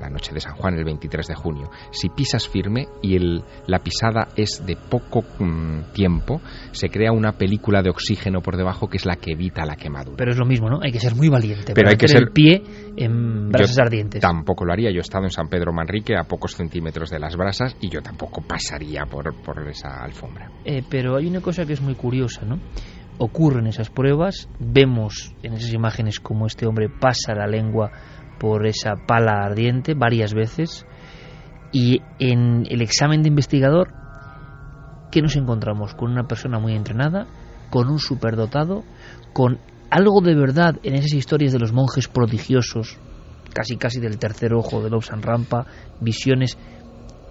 la noche de San Juan, el 23 de junio. Si pisas firme y el, la pisada es de poco mm, tiempo, se crea una película de oxígeno por debajo que es la que evita la quemadura. Pero es lo mismo, ¿no? Hay que ser muy valiente. Pero hay que ser el pie en brasas ardientes. Tampoco lo haría. Yo he estado en San Pedro Manrique a pocos centímetros de las brasas y yo tampoco pasaría por, por esa alfombra. Eh, pero hay una cosa que es muy curiosa, ¿no? ocurren esas pruebas, vemos en esas imágenes como este hombre pasa la lengua por esa pala ardiente varias veces y en el examen de investigador, ¿qué nos encontramos? Con una persona muy entrenada, con un superdotado, con algo de verdad en esas historias de los monjes prodigiosos, casi casi del tercer ojo de Lobsan Rampa, visiones.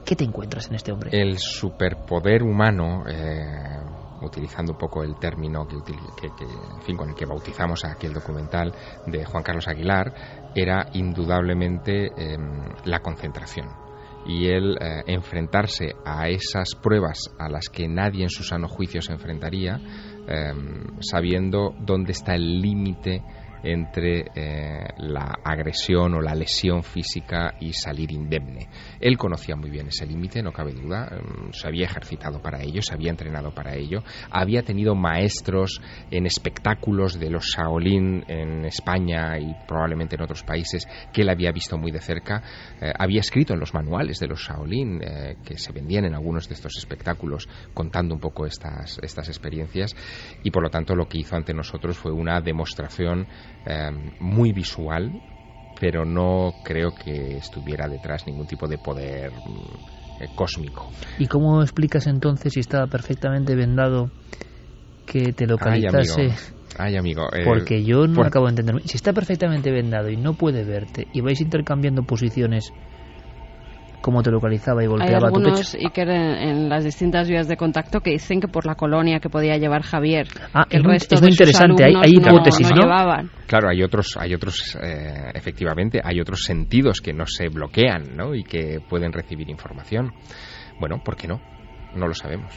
¿Qué te encuentras en este hombre? El superpoder humano, eh, utilizando un poco el término que, en fin, con el que bautizamos aquel documental de Juan Carlos Aguilar, era indudablemente em, la concentración y el eh, enfrentarse a esas pruebas a las que nadie en su sano juicio se enfrentaría, em, sabiendo dónde está el límite entre eh, la agresión o la lesión física y salir indemne. Él conocía muy bien ese límite, no cabe duda, mm, se había ejercitado para ello, se había entrenado para ello, había tenido maestros en espectáculos de los Shaolin en España y probablemente en otros países que él había visto muy de cerca, eh, había escrito en los manuales de los Shaolin eh, que se vendían en algunos de estos espectáculos contando un poco estas, estas experiencias y por lo tanto lo que hizo ante nosotros fue una demostración Em, muy visual, pero no creo que estuviera detrás ningún tipo de poder mm, eh, cósmico. ¿Y cómo explicas entonces si estaba perfectamente vendado que te localizase? Ay, amigo. Porque yo no acabo de entender. Si está perfectamente vendado y no puede verte y vais intercambiando posiciones cómo te localizaba y golpeaba Hay algunos, y que en, las distintas vías de contacto que dicen que por la colonia que podía llevar Javier. Ah, el es, resto es muy interesante. Hay, hay hipótesis, ¿no? Llevaban. Claro, hay otros, hay otros, eh, efectivamente, hay otros sentidos que no se bloquean, ¿no? Y que pueden recibir información. Bueno, ¿por qué no? No lo sabemos.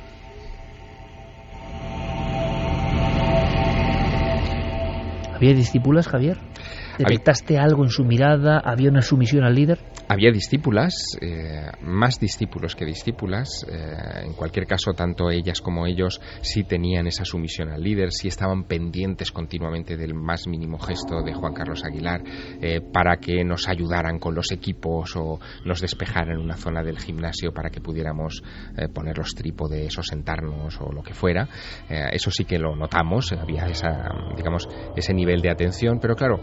¿Había discípulas, Javier? ¿Detectaste algo en su mirada? ¿Había una sumisión al líder? Había discípulas, eh, más discípulos que discípulas. Eh, en cualquier caso, tanto ellas como ellos sí tenían esa sumisión al líder, sí estaban pendientes continuamente del más mínimo gesto de Juan Carlos Aguilar eh, para que nos ayudaran con los equipos o nos despejaran una zona del gimnasio para que pudiéramos poner los trípodes o sentarnos o lo que fuera. eso sí que lo notamos, había esa, digamos, ese nivel de atención, pero claro,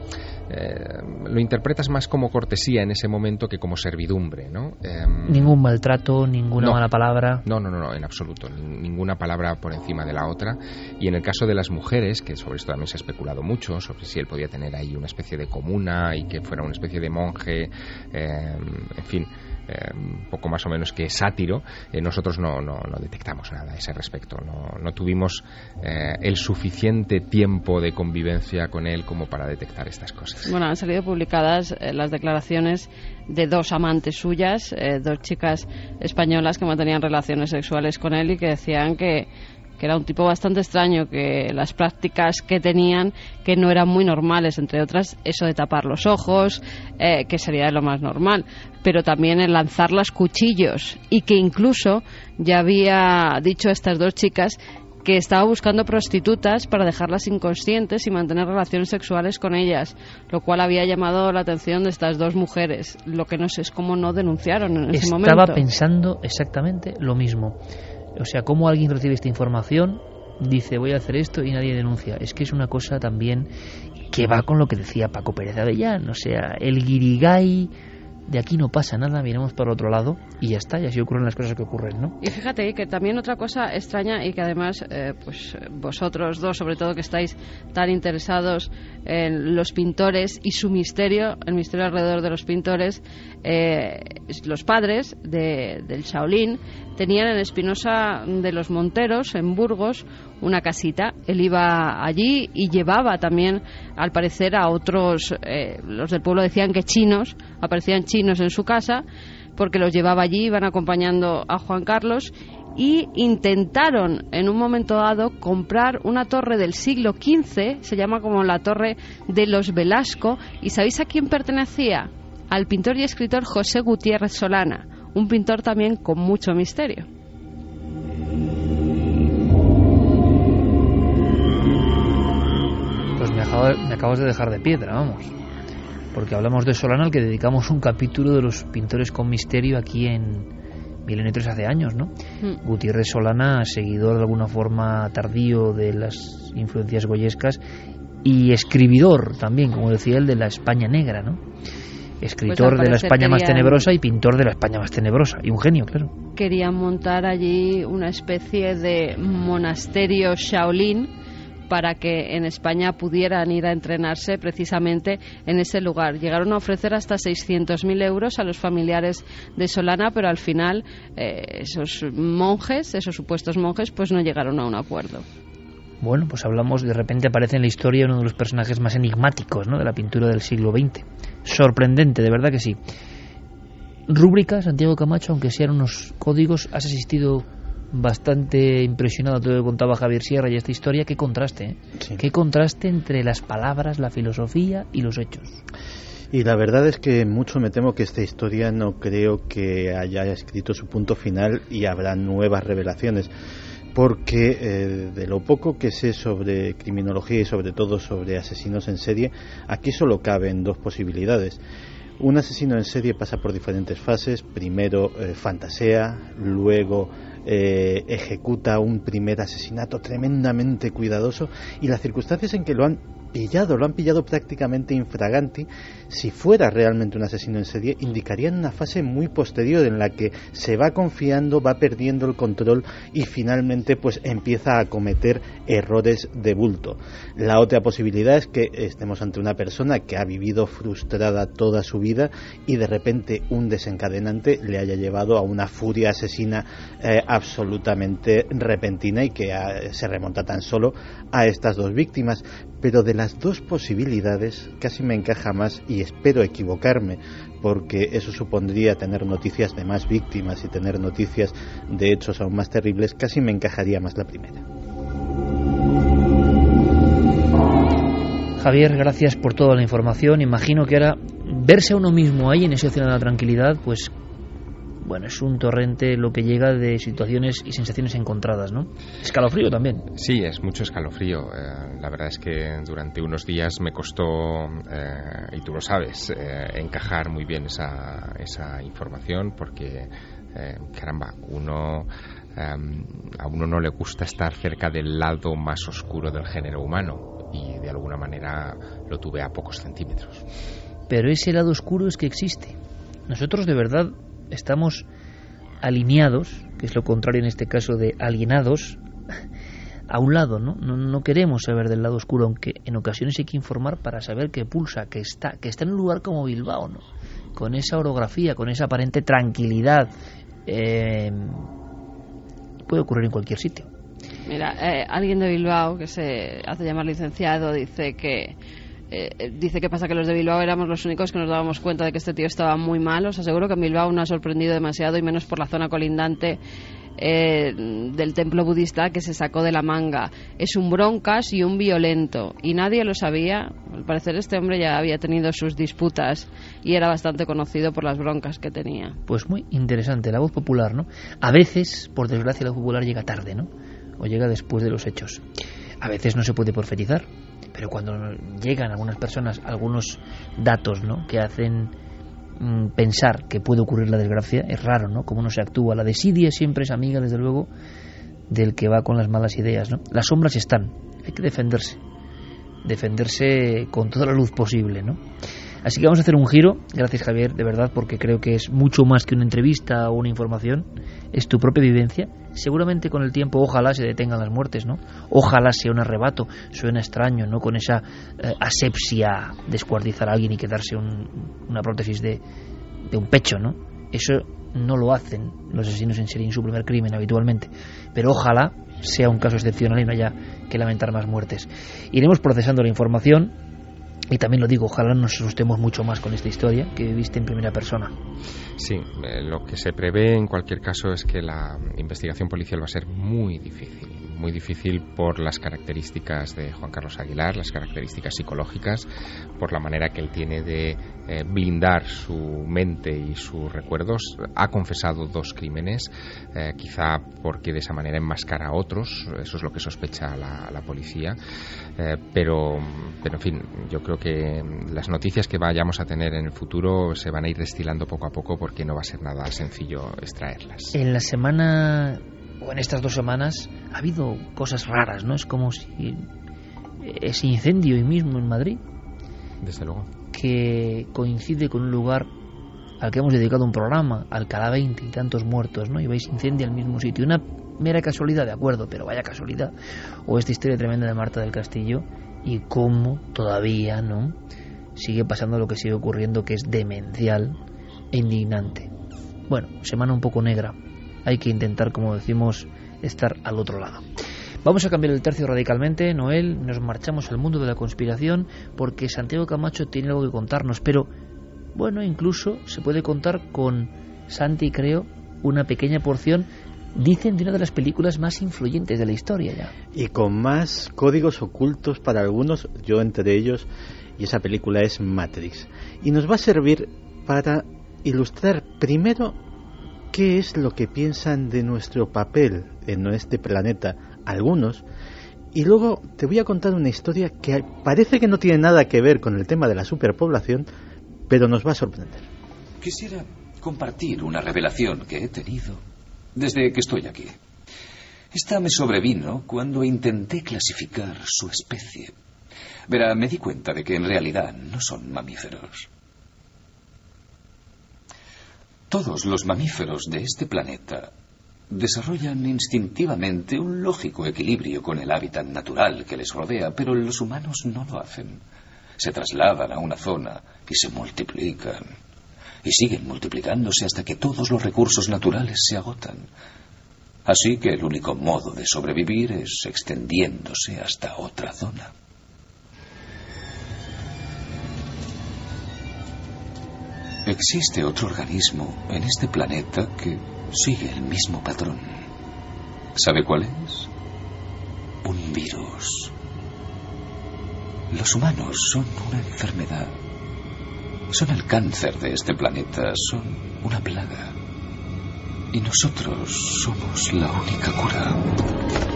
eh, lo interpretas más como cortesía en ese momento que como servidumbre, ¿no? Em, Ningún maltrato, ninguna mala palabra. No, no, no, no, en absoluto. Ninguna palabra por encima de la otra. Y en el caso de las mujeres, que sobre esto también se ha especulado mucho, sobre si él podía tener ahí una especie de comuna y que fuera una especie de monje, em, en fin eh, poco más o menos que sátiro, eh, nosotros no, no, detectamos nada a ese respecto. No, no tuvimos eh, el suficiente tiempo de convivencia con él como para detectar estas cosas. Bueno, han salido publicadas las declaraciones de dos amantes suyas, dos chicas españolas que mantenían relaciones sexuales con él y que decían que que era un tipo bastante extraño, que las prácticas que tenían que no eran muy normales, entre otras eso de tapar los ojos, que sería lo más normal, pero también el lanzar los cuchillos y que incluso ya había dicho a estas dos chicas que estaba buscando prostitutas para dejarlas inconscientes y mantener relaciones sexuales con ellas, lo cual había llamado la atención de estas dos mujeres. Lo que no sé es cómo no denunciaron en ese momento. Estaba pensando exactamente lo mismo. O sea, cómo alguien recibe esta información, dice voy a hacer esto y nadie denuncia. Es que es una cosa también que va con lo que decía Paco Pérez Avellán. O sea, el guirigay de aquí no pasa nada, miremos para otro lado y ya está, y así ocurren las cosas que ocurren, ¿no? Y fíjate que también otra cosa extraña y que además, eh, pues vosotros dos, sobre todo que estáis tan interesados en los pintores y su misterio, el misterio alrededor de los pintores, eh, los padres de, del Shaolin tenían en Espinosa de los Monteros, en Burgos, una casita. Él iba allí y llevaba también, al parecer, a otros, eh, los del pueblo decían que chinos, aparecían chinos en su casa, porque los llevaba allí, iban acompañando a Juan Carlos y intentaron en un momento dado comprar una torre del siglo XV, se llama como la torre de los Velasco, y ¿sabéis a quién pertenecía? Al pintor y escritor José Gutiérrez Solana, un pintor también con mucho misterio. Pues me, acabas de dejar de piedra, vamos. Porque hablamos de Solana, al que dedicamos un capítulo de los pintores con misterio aquí en Milenio 3 hace años, ¿no? Mm. Gutiérrez Solana, seguidor de alguna forma tardío de las influencias goyescas y escribidor también, como decía él, de la España negra, ¿no? Escritor de la España más tenebrosa y pintor de la España más tenebrosa y un genio, claro. Querían montar allí una especie de monasterio Shaolin para que en España pudieran ir a entrenarse precisamente en ese lugar. Llegaron a ofrecer hasta 600.000 euros a los familiares de Solana, pero al final eh, esos monjes, esos supuestos monjes, pues no llegaron a un acuerdo. Bueno, pues hablamos, de repente aparece en la historia uno de los personajes más enigmáticos ¿no? de la pintura del siglo XX. Sorprendente, de verdad que sí. Rúbrica, Santiago Camacho, aunque sean unos códigos, has asistido bastante impresionado todo lo que contaba Javier Sierra y esta historia. Qué contraste, ¿eh? Qué contraste entre las palabras, la filosofía y los hechos. Y la verdad es que mucho me temo que esta historia no creo que haya escrito su punto final y habrá nuevas revelaciones porque eh, de lo poco que sé sobre criminología y sobre todo sobre asesinos en serie, aquí solo caben dos posibilidades. Un asesino en serie pasa por diferentes fases. Primero eh, fantasea, luego eh, ejecuta un primer asesinato tremendamente cuidadoso y las circunstancias en que lo han pillado, lo han pillado prácticamente infraganti, si fuera realmente un asesino en serie, indicarían una fase muy posterior en la que se va confiando, va perdiendo el control y finalmente pues empieza a cometer errores de bulto. La otra posibilidad es que estemos ante una persona que ha vivido frustrada toda su vida y de repente un desencadenante le haya llevado a una furia asesina eh, absolutamente repentina y que ah, se remonta tan solo a estas dos víctimas. Pero de las dos posibilidades casi me encaja más y espero equivocarme porque eso supondría tener noticias de más víctimas y tener noticias de hechos aún más terribles, casi me encajaría más la primera. Javier, gracias por toda la información. Imagino que ahora verse a uno mismo ahí en ese océano de la tranquilidad, pues bueno, es un torrente lo que llega de situaciones y sensaciones encontradas, ¿no? Escalofrío también. Sí, es mucho escalofrío. Eh, la verdad es que durante unos días me costó, eh, y tú lo sabes, eh, encajar muy bien esa, esa información porque, caramba, uno... a uno no le gusta estar cerca del lado más oscuro del género humano y de alguna manera lo tuve a pocos centímetros. Pero ese lado oscuro es que existe. Nosotros de verdad estamos alineados, que es lo contrario en este caso de alienados, a un lado, ¿no? ¿no? queremos saber del lado oscuro, aunque en ocasiones hay que informar para saber que pulsa, que está, que está en un lugar como Bilbao, ¿no? Con esa orografía, con esa aparente tranquilidad. Eh, puede ocurrir en cualquier sitio. Mira, eh, alguien de Bilbao que se hace llamar licenciado dice que eh, dice que pasa que los de Bilbao éramos los únicos que nos dábamos cuenta de que este tío estaba muy mal. Os aseguro que Bilbao no ha sorprendido demasiado y menos por la zona colindante eh, del templo budista que se sacó de la manga. Es un broncas y un violento. Y nadie lo sabía. Al parecer este hombre ya había tenido sus disputas y era bastante conocido por las broncas que tenía. Pues muy interesante, la voz popular, ¿no? A veces, por desgracia, la voz popular llega tarde, ¿no? O llega después de los hechos. A veces no se puede profetizar, pero cuando llegan algunas personas algunos datos, ¿no? Que hacen Mm, pensar que puede ocurrir la desgracia es raro, ¿no? Como no se actúa. La desidia siempre es amiga, desde luego, del que va con las malas ideas, ¿no? Las sombras están, hay que defenderse, defenderse con toda la luz posible, ¿no? Así que vamos a hacer un giro, gracias Javier, de verdad, porque creo que es mucho más que una entrevista o una información, es tu propia vivencia. Seguramente con el tiempo ojalá se detengan las muertes, ¿no? Ojalá sea un arrebato, suena extraño, ¿no? Con esa eh, asepsia, descuartizar a alguien y quedarse una prótesis de, de un pecho, ¿no? Eso no lo hacen los asesinos en serie en su primer crimen habitualmente, pero ojalá sea un caso excepcional y no haya que lamentar más muertes. Iremos procesando la información y también lo digo, ojalá nos asustemos mucho más con esta historia que viste en primera persona. Sí, eh, lo que se prevé en cualquier caso es que la investigación policial va a ser muy difícil, muy difícil por las características de Juan Carlos Aguilar, las características psicológicas, por la manera que él tiene de eh, blindar su mente y sus recuerdos. Ha confesado dos crímenes, eh, quizá porque de esa manera enmascara a otros, eso es lo que sospecha la, la policía, pero, pero en fin, yo creo que las noticias que vayamos a tener en el futuro se van a ir destilando poco a poco porque no va a ser nada sencillo extraerlas. En la semana o en estas dos semanas ha habido cosas raras, ¿no? Es como si ese incendio hoy mismo en Madrid. Desde luego. Que coincide con un lugar al que hemos dedicado un programa, Alcalá 20 y tantos muertos, ¿no? Y veis incendio al mismo sitio. Una mera casualidad, de acuerdo, pero vaya casualidad. O esta historia tremenda de Marta del Castillo y cómo todavía, ¿no? Sigue pasando lo que sigue ocurriendo, que es demencial e indignante. Bueno, semana un poco negra. Hay que intentar, como decimos, estar al otro lado. Vamos a cambiar el tercio radicalmente, Noel, nos marchamos al mundo de la conspiración porque Santiago Camacho tiene algo que contarnos, pero bueno, incluso se puede contar con Santi, creo, una pequeña porción, dicen, de una de las películas más influyentes de la historia ya. Y con más códigos ocultos para algunos, yo entre ellos, y esa película es Matrix. Y nos va a servir para ilustrar primero qué es lo que piensan de nuestro papel en este planeta algunos y luego te voy a contar una historia que parece que no tiene nada que ver con el tema de la superpoblación, pero nos va a sorprender. Quisiera compartir una revelación que he tenido desde que estoy aquí. Esta me sobrevino cuando intenté clasificar su especie. Verá, me di cuenta de que en realidad no son mamíferos. Todos los mamíferos de este planeta desarrollan instintivamente un lógico equilibrio con el hábitat natural que les rodea, pero los humanos no lo hacen. Se trasladan a una zona y se multiplican. Y siguen multiplicándose hasta que todos los recursos naturales se agotan. Así que el único modo de sobrevivir es extendiéndose hasta otra zona. Existe otro organismo en este planeta que sigue el mismo patrón. ¿Sabe cuál es? Un virus. Los humanos son una enfermedad. Son el cáncer de este planeta, son una plaga. Y nosotros somos la única cura.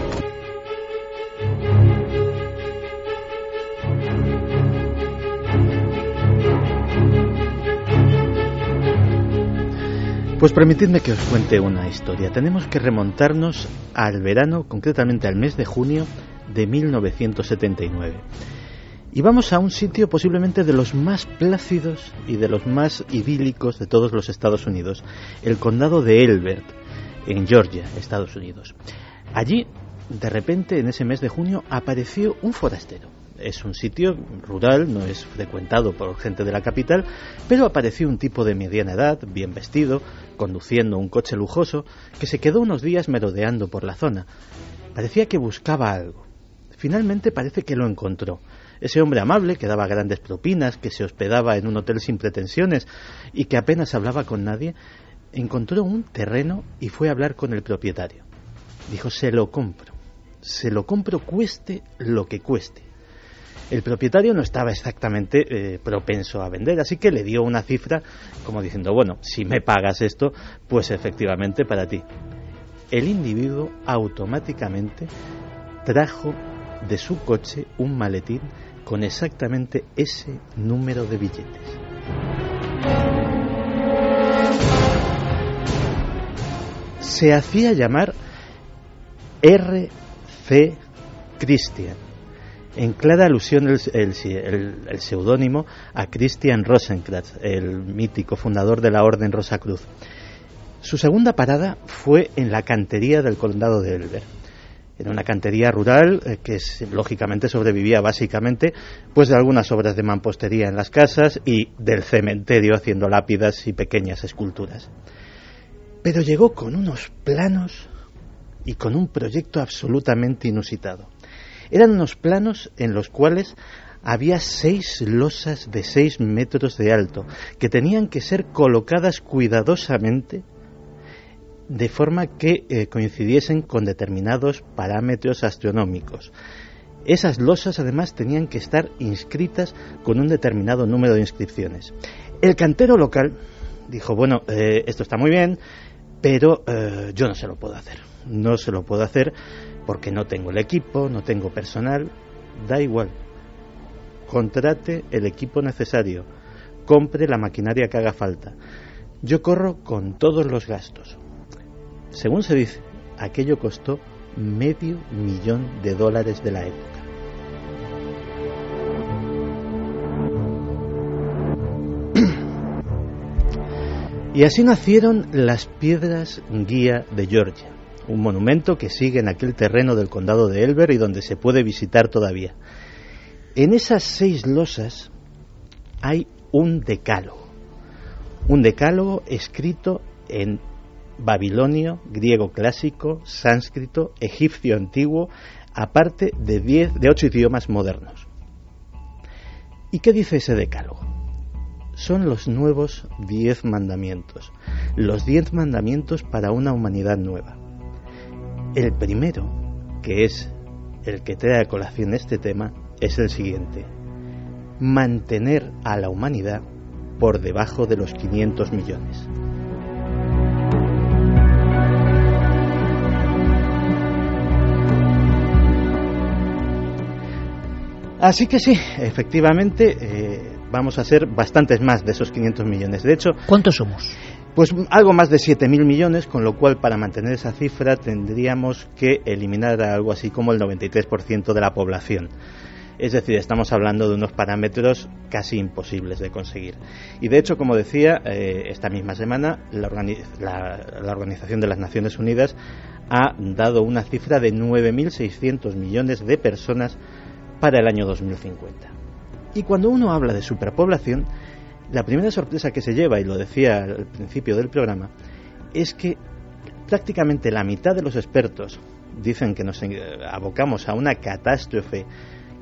Pues permitidme que os cuente una historia. Tenemos que remontarnos al verano, concretamente al mes de junio de 1979. Y vamos a un sitio posiblemente de los más plácidos y de los más idílicos de todos los Estados Unidos, el condado de Elbert, en Georgia, Estados Unidos. Allí, de repente, en ese mes de junio, apareció un forastero. Es un sitio rural, no es frecuentado por gente de la capital, pero apareció un tipo de mediana edad, bien vestido, conduciendo un coche lujoso, que se quedó unos días merodeando por la zona. Parecía que buscaba algo. Finalmente parece que lo encontró ese hombre amable que daba grandes propinas, que se hospedaba en un hotel sin pretensiones y que apenas hablaba con nadie, encontró un terreno y fue a hablar con el propietario. Dijo, se lo compro, se lo compro cueste lo que cueste. El propietario no estaba exactamente eh, propenso a vender, así que le dio una cifra como diciendo, bueno, si me pagas esto, pues efectivamente para ti. El individuo automáticamente trajo de su coche un maletín con exactamente ese número de billetes. Se hacía llamar R.C. Christian, en clara alusión el, el, seudónimo a Christian Rosenkranz, el mítico fundador de la Orden Rosacruz. Su segunda parada fue en la cantería del condado de Elber era una cantería rural eh, que lógicamente sobrevivía básicamente pues de algunas obras de mampostería en las casas y del cementerio haciendo lápidas y pequeñas esculturas. Pero llegó con unos planos y con un proyecto absolutamente inusitado. Eran unos planos en los cuales había seis losas de seis metros de alto que tenían que ser colocadas cuidadosamente de forma que eh, coincidiesen con determinados parámetros astronómicos. Esas losas además tenían que estar inscritas con un determinado número de inscripciones. El cantero local dijo, bueno, eh, esto está muy bien, pero eh, yo no se lo puedo hacer. No se lo puedo hacer porque no tengo el equipo, no tengo personal, da igual. Contrate el equipo necesario, compre la maquinaria que haga falta. Yo corro con todos los gastos. Según se dice, aquello costó medio millón de dólares de la época. Y así nacieron las piedras guía de Georgia, un monumento que sigue en aquel terreno del condado de Elber y donde se puede visitar todavía. En esas seis losas hay un decálogo, un decálogo escrito en babilonio, griego clásico, sánscrito, egipcio antiguo, aparte de, diez, de ocho idiomas modernos. ¿Y qué dice ese decálogo? Son los nuevos diez mandamientos, los diez mandamientos para una humanidad nueva. El primero, que es el que trae a colación este tema, es el siguiente. Mantener a la humanidad por debajo de los 500 millones. Así que sí, efectivamente, eh, vamos a ser bastantes más de esos 500 millones. De hecho, ¿cuántos somos? Pues algo más de 7.000 millones, con lo cual para mantener esa cifra tendríamos que eliminar algo así como el 93% de la población. Es decir, estamos hablando de unos parámetros casi imposibles de conseguir. Y de hecho, como decía, eh, esta misma semana la, la, Organización de las Naciones Unidas ha dado una cifra de 9.600 millones de personas para el año 2050. Y cuando uno habla de superpoblación, la primera sorpresa que se lleva, y lo decía al principio del programa, es que prácticamente la mitad de los expertos dicen que nos abocamos a una catástrofe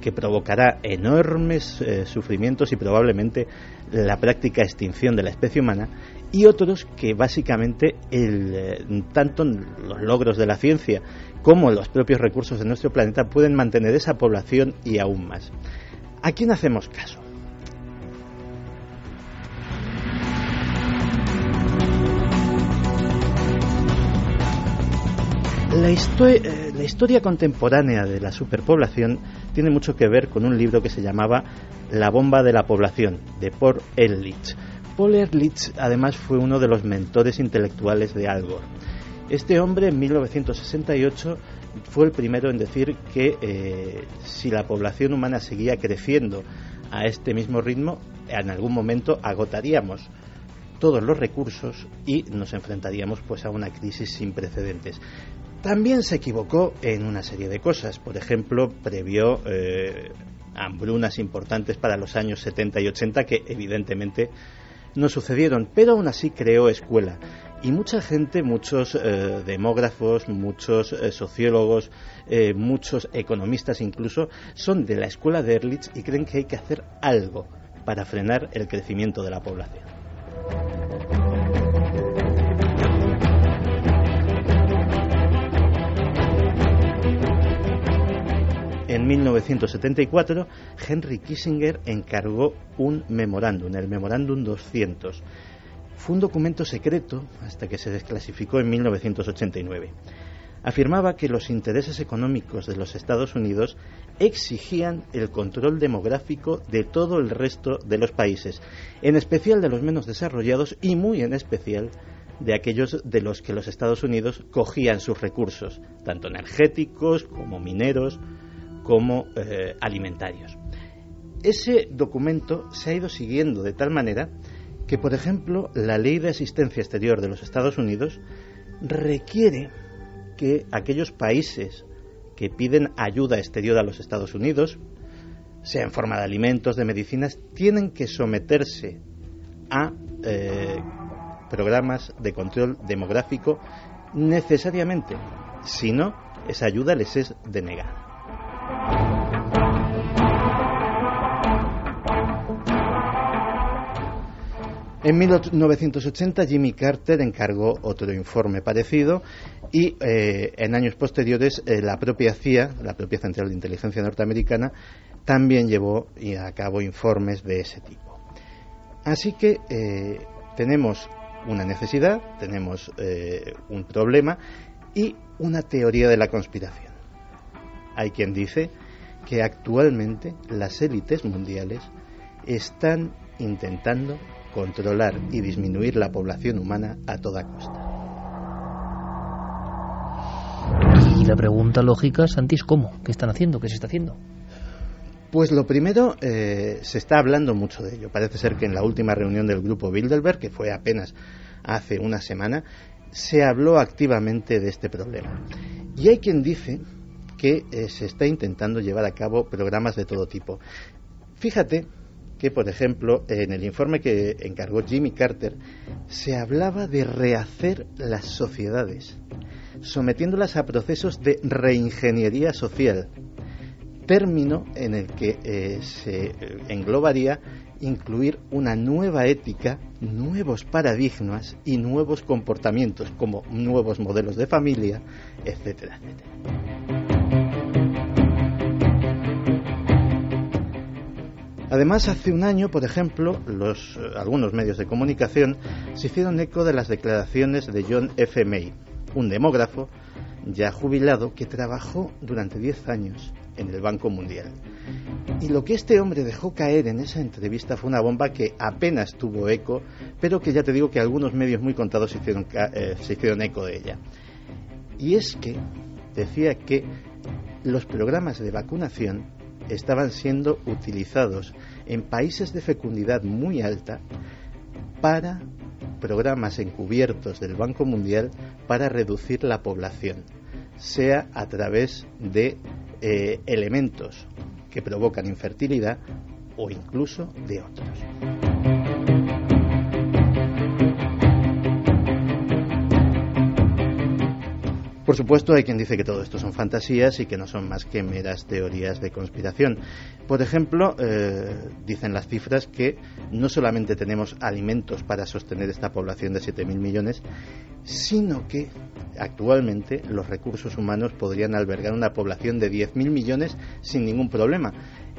que provocará enormes eh, sufrimientos y probablemente la práctica extinción de la especie humana, y otros que básicamente eh, tanto los logros de la ciencia como los propios recursos de nuestro planeta pueden mantener esa población y aún más. ¿A quién hacemos caso? La, eh, la, historia contemporánea de la superpoblación tiene mucho que ver con un libro que se llamaba La bomba de la población, de Paul Ehrlich. Paul Ehrlich además fue uno de los mentores intelectuales de Al Gore. Este hombre en 1968 fue el primero en decir que eh, si la población humana seguía creciendo a este mismo ritmo, en algún momento agotaríamos todos los recursos y nos enfrentaríamos pues a una crisis sin precedentes. También se equivocó en una serie de cosas. Por ejemplo, previó eh, hambrunas importantes para los años 70 y 80 que evidentemente no sucedieron, pero aún así creó escuela. Y mucha gente, muchos eh, demógrafos, muchos eh, sociólogos, muchos economistas incluso, son de la escuela de Ehrlich y creen que hay que hacer algo para frenar el crecimiento de la población. En 1974, Henry Kissinger encargó un memorándum, el Memorándum 200. Fue un documento secreto hasta que se desclasificó en 1989. Afirmaba que los intereses económicos de los Estados Unidos exigían el control demográfico de todo el resto de los países, en especial de los menos desarrollados y muy en especial de aquellos de los que los Estados Unidos cogían sus recursos, tanto energéticos como mineros, como eh, alimentarios. Ese documento se ha ido siguiendo de tal manera que, por ejemplo, la Ley de Asistencia Exterior de los Estados Unidos requiere que aquellos países que piden ayuda exterior a los Estados Unidos, sea en forma de alimentos, de medicinas, tienen que someterse a eh, programas de control demográfico necesariamente. Si no, esa ayuda les es denegada. En 1980 Jimmy Carter encargó otro informe parecido y eh, en años posteriores eh, la propia CIA, la propia Central de Inteligencia Norteamericana, también llevó a cabo informes de ese tipo. Así que eh, tenemos una necesidad, tenemos un problema y una teoría de la conspiración. Hay quien dice que actualmente las élites mundiales están intentando controlar y disminuir la población humana a toda costa. Y la pregunta lógica, Santi, es ¿cómo? ¿Qué están haciendo? ¿Qué se está haciendo? Pues lo primero, eh, se está hablando mucho de ello. Parece ser que en la última reunión del grupo Bilderberg, que fue apenas hace una semana, se habló activamente de este problema. Y hay quien dice que eh, se está intentando llevar a cabo programas de todo tipo. Fíjate que, por ejemplo, en el informe que encargó Jimmy Carter, se hablaba de rehacer las sociedades, sometiéndolas a procesos de reingeniería social, término en el que eh, se englobaría incluir una nueva ética, nuevos paradigmas y nuevos comportamientos, como nuevos modelos de familia, etcétera, etcétera. Además, hace un año, por ejemplo, los, eh, algunos medios de comunicación se hicieron eco de las declaraciones de John F. May, un demógrafo ya jubilado que trabajó durante 10 años en el Banco Mundial. Y lo que este hombre dejó caer en esa entrevista fue una bomba que apenas tuvo eco, pero que ya te digo que algunos medios muy contados hicieron, eh, se hicieron eco de ella. Y es que decía que los programas de vacunación estaban siendo utilizados en países de fecundidad muy alta para programas encubiertos del Banco Mundial para reducir la población, sea a través de eh, elementos que provocan infertilidad o incluso de otros. Por supuesto, hay quien dice que todo esto son fantasías y que no son más que meras teorías de conspiración. Por ejemplo, eh, dicen las cifras que no solamente tenemos alimentos para sostener esta población de 7.000 millones, sino que actualmente los recursos humanos podrían albergar una población de 10.000 millones sin ningún problema.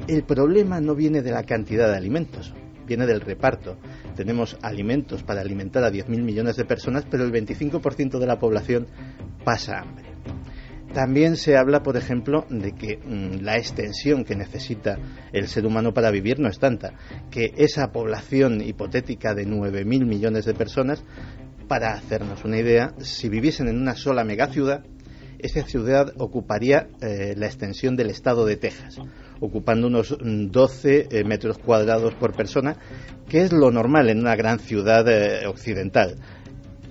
El problema no viene de la cantidad de alimentos, viene del reparto. Tenemos alimentos para alimentar a 10.000 millones de personas, pero el 25% de la población pasa hambre. También se habla, por ejemplo, de que mm, la extensión que necesita el ser humano para vivir no es tanta, que esa población hipotética de 9.000 millones de personas, para hacernos una idea, si viviesen en una sola megaciudad, esa ciudad ocuparía eh, la extensión del estado de Texas, ocupando unos 12 mm, eh, metros cuadrados por persona, que es lo normal en una gran ciudad eh, occidental.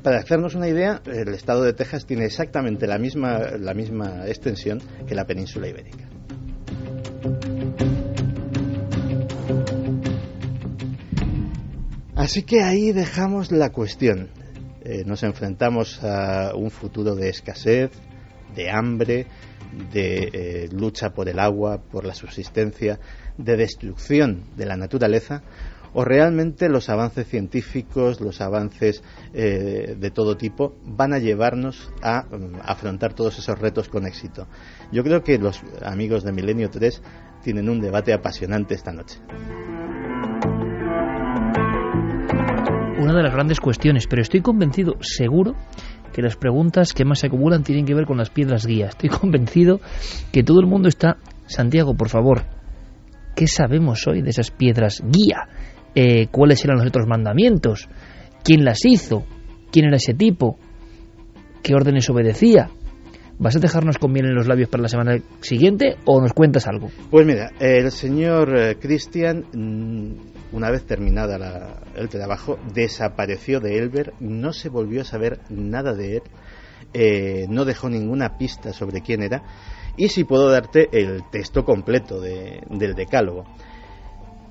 Para hacernos una idea, el estado de Texas tiene exactamente la misma, la misma extensión que la península ibérica. Así que ahí dejamos la cuestión. Eh, nos enfrentamos a un futuro de escasez, de hambre, de eh, lucha por el agua, por la subsistencia, de destrucción de la naturaleza, o realmente los avances científicos, los avances eh, de todo tipo van a llevarnos a mm, afrontar todos esos retos con éxito. Yo creo que los amigos de Milenio 3 tienen un debate apasionante esta noche. Una de las grandes cuestiones, pero estoy convencido, seguro, que las preguntas que más se acumulan tienen que ver con las piedras guía. Estoy convencido que todo el mundo está... Santiago, por favor, ¿qué sabemos hoy de esas piedras guía? Eh, ¿Cuáles eran los otros mandamientos? ¿Quién las hizo? ¿Quién era ese tipo? ¿Qué órdenes obedecía? ¿Vas a dejarnos con en los labios para la semana siguiente o nos cuentas algo? Pues mira, el señor eh, Cristian, mm, una vez terminada el trabajo, desapareció de Elber, no se volvió a saber nada de él, eh, no dejó ninguna pista sobre quién era, y si puedo darte el texto completo del decálogo.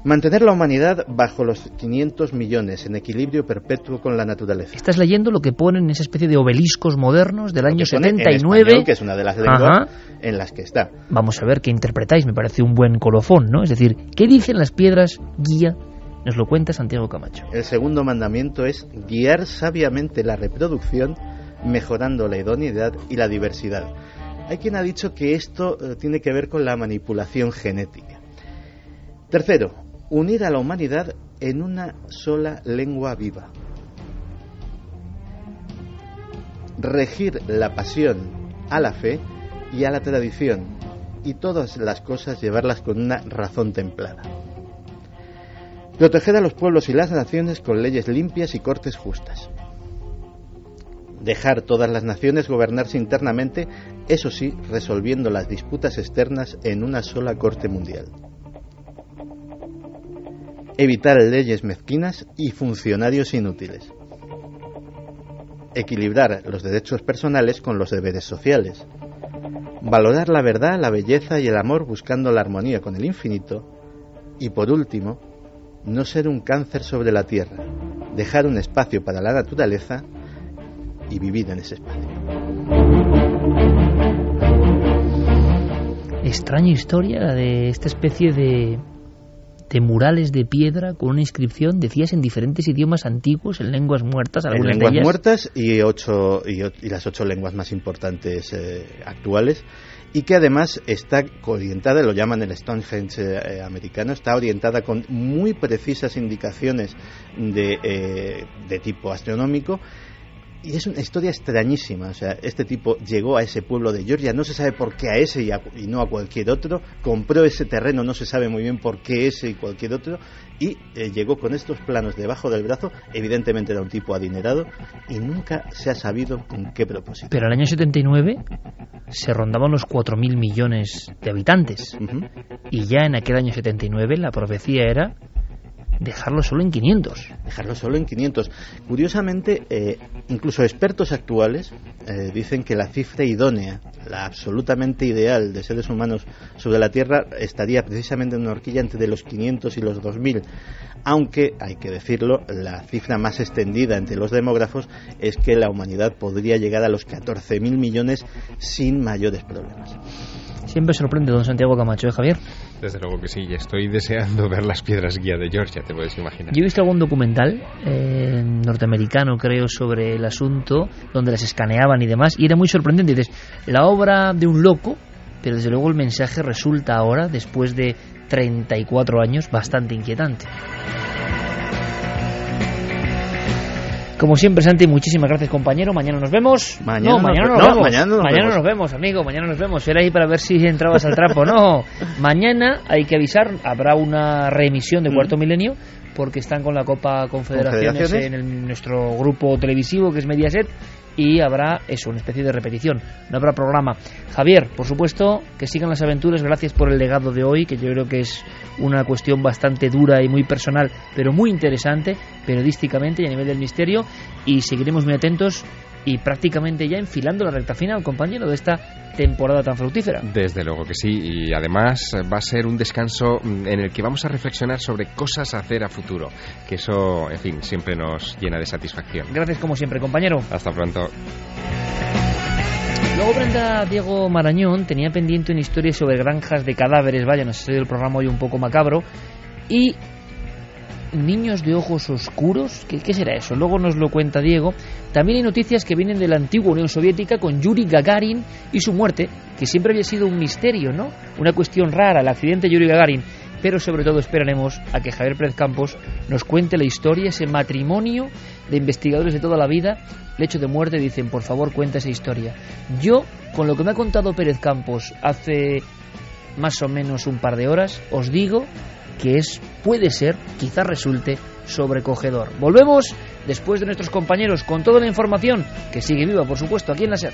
Mantener la humanidad bajo los 500 millones en equilibrio perpetuo con la naturaleza. Estás leyendo lo que ponen en esa especie de obeliscos modernos del año 79. que es una de las lenguas en las que está. Vamos a ver qué interpretáis, me parece un buen colofón, ¿no? Es decir, ¿qué dicen las piedras guía? Nos lo cuenta Santiago Camacho. El segundo mandamiento es guiar sabiamente la reproducción, mejorando la idoneidad y la diversidad. Hay quien ha dicho que esto eh, tiene que ver con la manipulación genética. Tercero, unir a la humanidad en una sola lengua viva. Regir la pasión a la fe y a la tradición y todas las cosas llevarlas con una razón templada. Proteger a los pueblos y las naciones con leyes limpias y cortes justas. Dejar todas las naciones gobernarse internamente, eso sí, resolviendo las disputas externas en una sola corte mundial evitar leyes mezquinas y funcionarios inútiles, equilibrar los derechos personales con los deberes sociales, valorar la verdad, la belleza y el amor buscando la armonía con el infinito. Y por último, no ser un cáncer sobre la tierra, dejar un espacio para la naturaleza y vivir en ese espacio. Extraña historia de esta especie de de murales de piedra con una inscripción, decías, en diferentes idiomas antiguos, en lenguas muertas. En lenguas muertas y, ocho, y, las ocho lenguas más importantes eh, actuales y que además está orientada, lo llaman el Stonehenge eh, americano, está orientada con muy precisas indicaciones de, eh, de tipo astronómico y es una historia extrañísima. O sea, este tipo llegó a ese pueblo de Georgia, no se sabe por qué a ese y, no a cualquier otro, compró ese terreno, no se sabe muy bien por qué ese y cualquier otro, y eh, llegó con estos planos debajo del brazo. Evidentemente era un tipo adinerado y nunca se ha sabido con qué propósito. Pero al año 79 se rondaban los 4.000 millones de habitantes. Y ya en aquel año 79 la profecía era dejarlo solo en 500. Dejarlo solo en 500. Curiosamente, eh, incluso expertos actuales eh, dicen que la cifra idónea, la absolutamente ideal de seres humanos sobre la Tierra estaría precisamente en una horquilla entre los 500 y los 2000. Aunque, hay que decirlo, la cifra más extendida entre los demógrafos es que la humanidad podría llegar a los 14.000 millones sin mayores problemas. Siempre sorprende don Santiago Camacho, ¿eh, Javier? Desde luego que sí, estoy deseando ver las piedras guía de Georgia, te puedes imaginar. Yo he visto algún documental eh, norteamericano, creo, sobre el asunto, donde las escaneaban y demás, y era muy sorprendente. Dices, la obra de un loco, pero desde luego el mensaje resulta ahora, después de 34 años, bastante inquietante. Como siempre, Santi, muchísimas gracias, compañero. Mañana nos vemos. Mañana no, mañana nos, no, vemos. mañana nos vemos. nos vemos, amigo. Mañana nos vemos. Era ahí para ver si entrabas al trapo. No, mañana hay que avisar. Habrá una reemisión de Cuarto Milenio porque están con la Copa Confederaciones, Confederaciones. en el- nuestro grupo televisivo que es Mediaset y habrá eso, una especie de repetición. No habrá programa. Javier, por supuesto, que sigan las aventuras. Gracias por el legado de hoy, que yo creo que es una cuestión bastante dura y muy personal, pero muy interesante periodísticamente y a nivel del misterio. Y seguiremos muy atentos y prácticamente ya enfilando la recta final, compañero, de esta temporada tan fructífera. Desde luego que sí, y además va a ser un descanso en el que vamos a reflexionar sobre cosas a hacer a futuro, que eso, en fin, siempre nos llena de satisfacción. Gracias como siempre, compañero. Hasta pronto. Luego Brenda Diego Marañón tenía pendiente una historia sobre granjas de cadáveres, vaya, nos ha salido el programa hoy un poco macabro, y niños de ojos oscuros, ¿qué, qué será eso? Luego nos lo cuenta Diego. También hay noticias que vienen de la antigua Unión Soviética con Yuri Gagarin y su muerte, que siempre había sido un misterio, ¿no? Una cuestión rara, el accidente de Yuri Gagarin. Pero sobre todo esperaremos a que Javier Pérez Campos nos cuente la historia, ese matrimonio de investigadores de toda la vida, el hecho de muerte, dicen, por favor, cuenta esa historia. Yo, con lo que me ha contado Pérez Campos hace más o menos un par de horas, os digo que es, puede ser, quizás resulte sobrecogedor. Volvemos después de nuestros compañeros con toda la información que sigue viva, por supuesto, aquí en la SER.